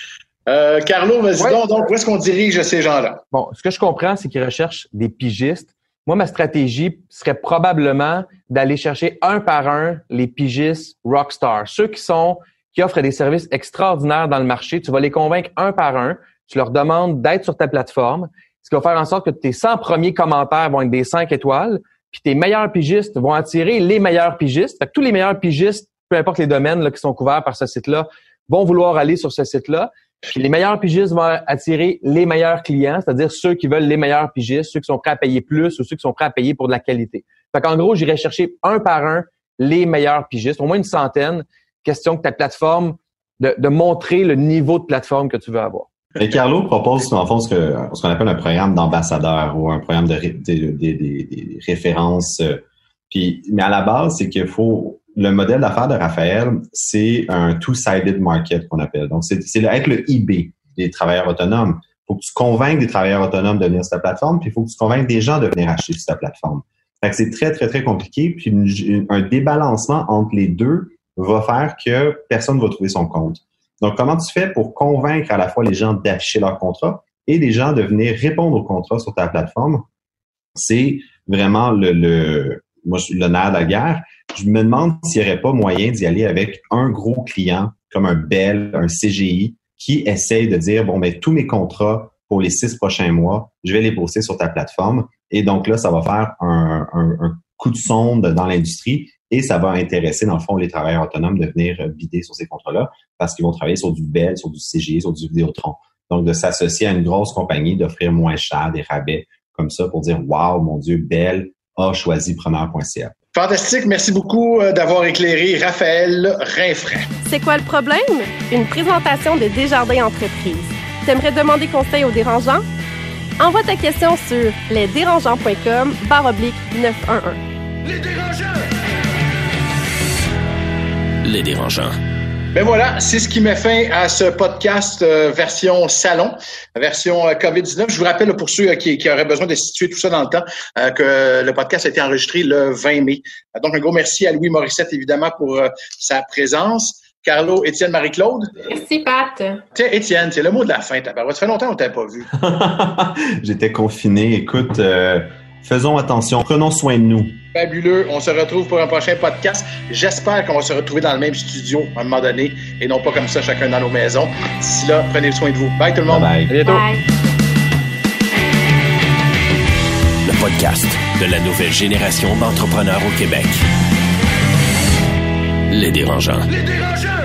Euh, Carlo, vas-y donc, donc, où est-ce qu'on dirige ces gens-là? Bon, ce que je comprends, c'est qu'ils recherchent des pigistes. Moi, ma stratégie serait probablement d'aller chercher un par un les pigistes rockstar, ceux qui sont qui offrent des services extraordinaires dans le marché. Tu vas les convaincre un par un. Tu leur demandes d'être sur ta plateforme, ce qui va faire en sorte que tes 100 premiers commentaires vont être des 5 étoiles, puis tes meilleurs pigistes vont attirer les meilleurs pigistes. Fait tous les meilleurs pigistes, peu importe les domaines là, qui sont couverts par ce site-là, vont vouloir aller sur ce site-là. Puis les meilleurs pigistes vont attirer les meilleurs clients, c'est-à-dire ceux qui veulent les meilleurs pigistes, ceux qui sont prêts à payer plus ou ceux qui sont prêts à payer pour de la qualité. Fait qu'en gros, j'irai chercher un par un les meilleurs pigistes, au moins une centaine, question que ta plateforme, de montrer le niveau de plateforme que tu veux avoir. Et Carlo propose en fond ce qu'on appelle un programme d'ambassadeur ou un programme de, références. Euh, mais à la base, c'est qu'il faut le modèle d'affaires de Raphaël, c'est un two-sided market qu'on appelle. Donc, c'est être le eBay des travailleurs autonomes. Il faut que tu convainques des travailleurs autonomes de venir sur ta plateforme, puis il faut que tu convainques des gens de venir acheter sur ta plateforme. Fait c'est très, très, très compliqué. Puis un débalancement entre les deux va faire que personne ne va trouver son compte. Donc, comment tu fais pour convaincre à la fois les gens d'afficher leur contrat et les gens de venir répondre au contrat sur ta plateforme? C'est vraiment le, le, moi, le nerf de la guerre. Je me demande s'il n'y aurait pas moyen d'y aller avec un gros client comme un Bell, un CGI, qui essaye de dire, bon, mais ben, tous mes contrats pour les six prochains mois, je vais les poster sur ta plateforme. Et donc là, ça va faire un, un coup de sonde dans l'industrie Et ça va intéresser, dans le fond, les travailleurs autonomes de venir euh, bider sur ces contrats-là parce qu'ils vont travailler sur du Bell, sur du CGI, sur du Vidéotron. Donc, de s'associer à une grosse compagnie, d'offrir moins cher, des rabais comme ça pour dire, wow, mon Dieu, Bell a choisi preneur.ca. Fantastique. Merci beaucoup euh, d'avoir éclairé Raphaël Rinfrain. C'est quoi le problème? Une présentation de Desjardins Entreprises. T'aimerais demander conseil aux dérangeants? Envoie ta question sur lesdérangeants.com barre oblique 911. Les dérangeants! Les dérangeants. Ben voilà, c'est ce qui met fin à ce podcast euh, version salon, version euh, COVID-19. Je vous rappelle pour ceux euh, qui, qui, auraient besoin de situer tout ça dans le temps, que le podcast a été enregistré le 20 mai. donc un gros merci à Louis Morissette évidemment pour sa présence. Carlo, Étienne, Marie-Claude. Merci, Pat. Tiens, Étienne, c'est le mot de la fin. Ça fait longtemps qu'on t'a pas vu. J'étais confiné. Écoute, faisons attention. Prenons soin de nous. Fabuleux. On se retrouve pour un prochain podcast. J'espère qu'on va se retrouver dans le même studio à un moment donné et non pas comme ça, chacun dans nos maisons. D'ici là, prenez soin de vous. Bye tout le monde. Bye. À bientôt. Bye. Le podcast de la nouvelle génération d'entrepreneurs au Québec. Les dérangeants. Les dérangeants!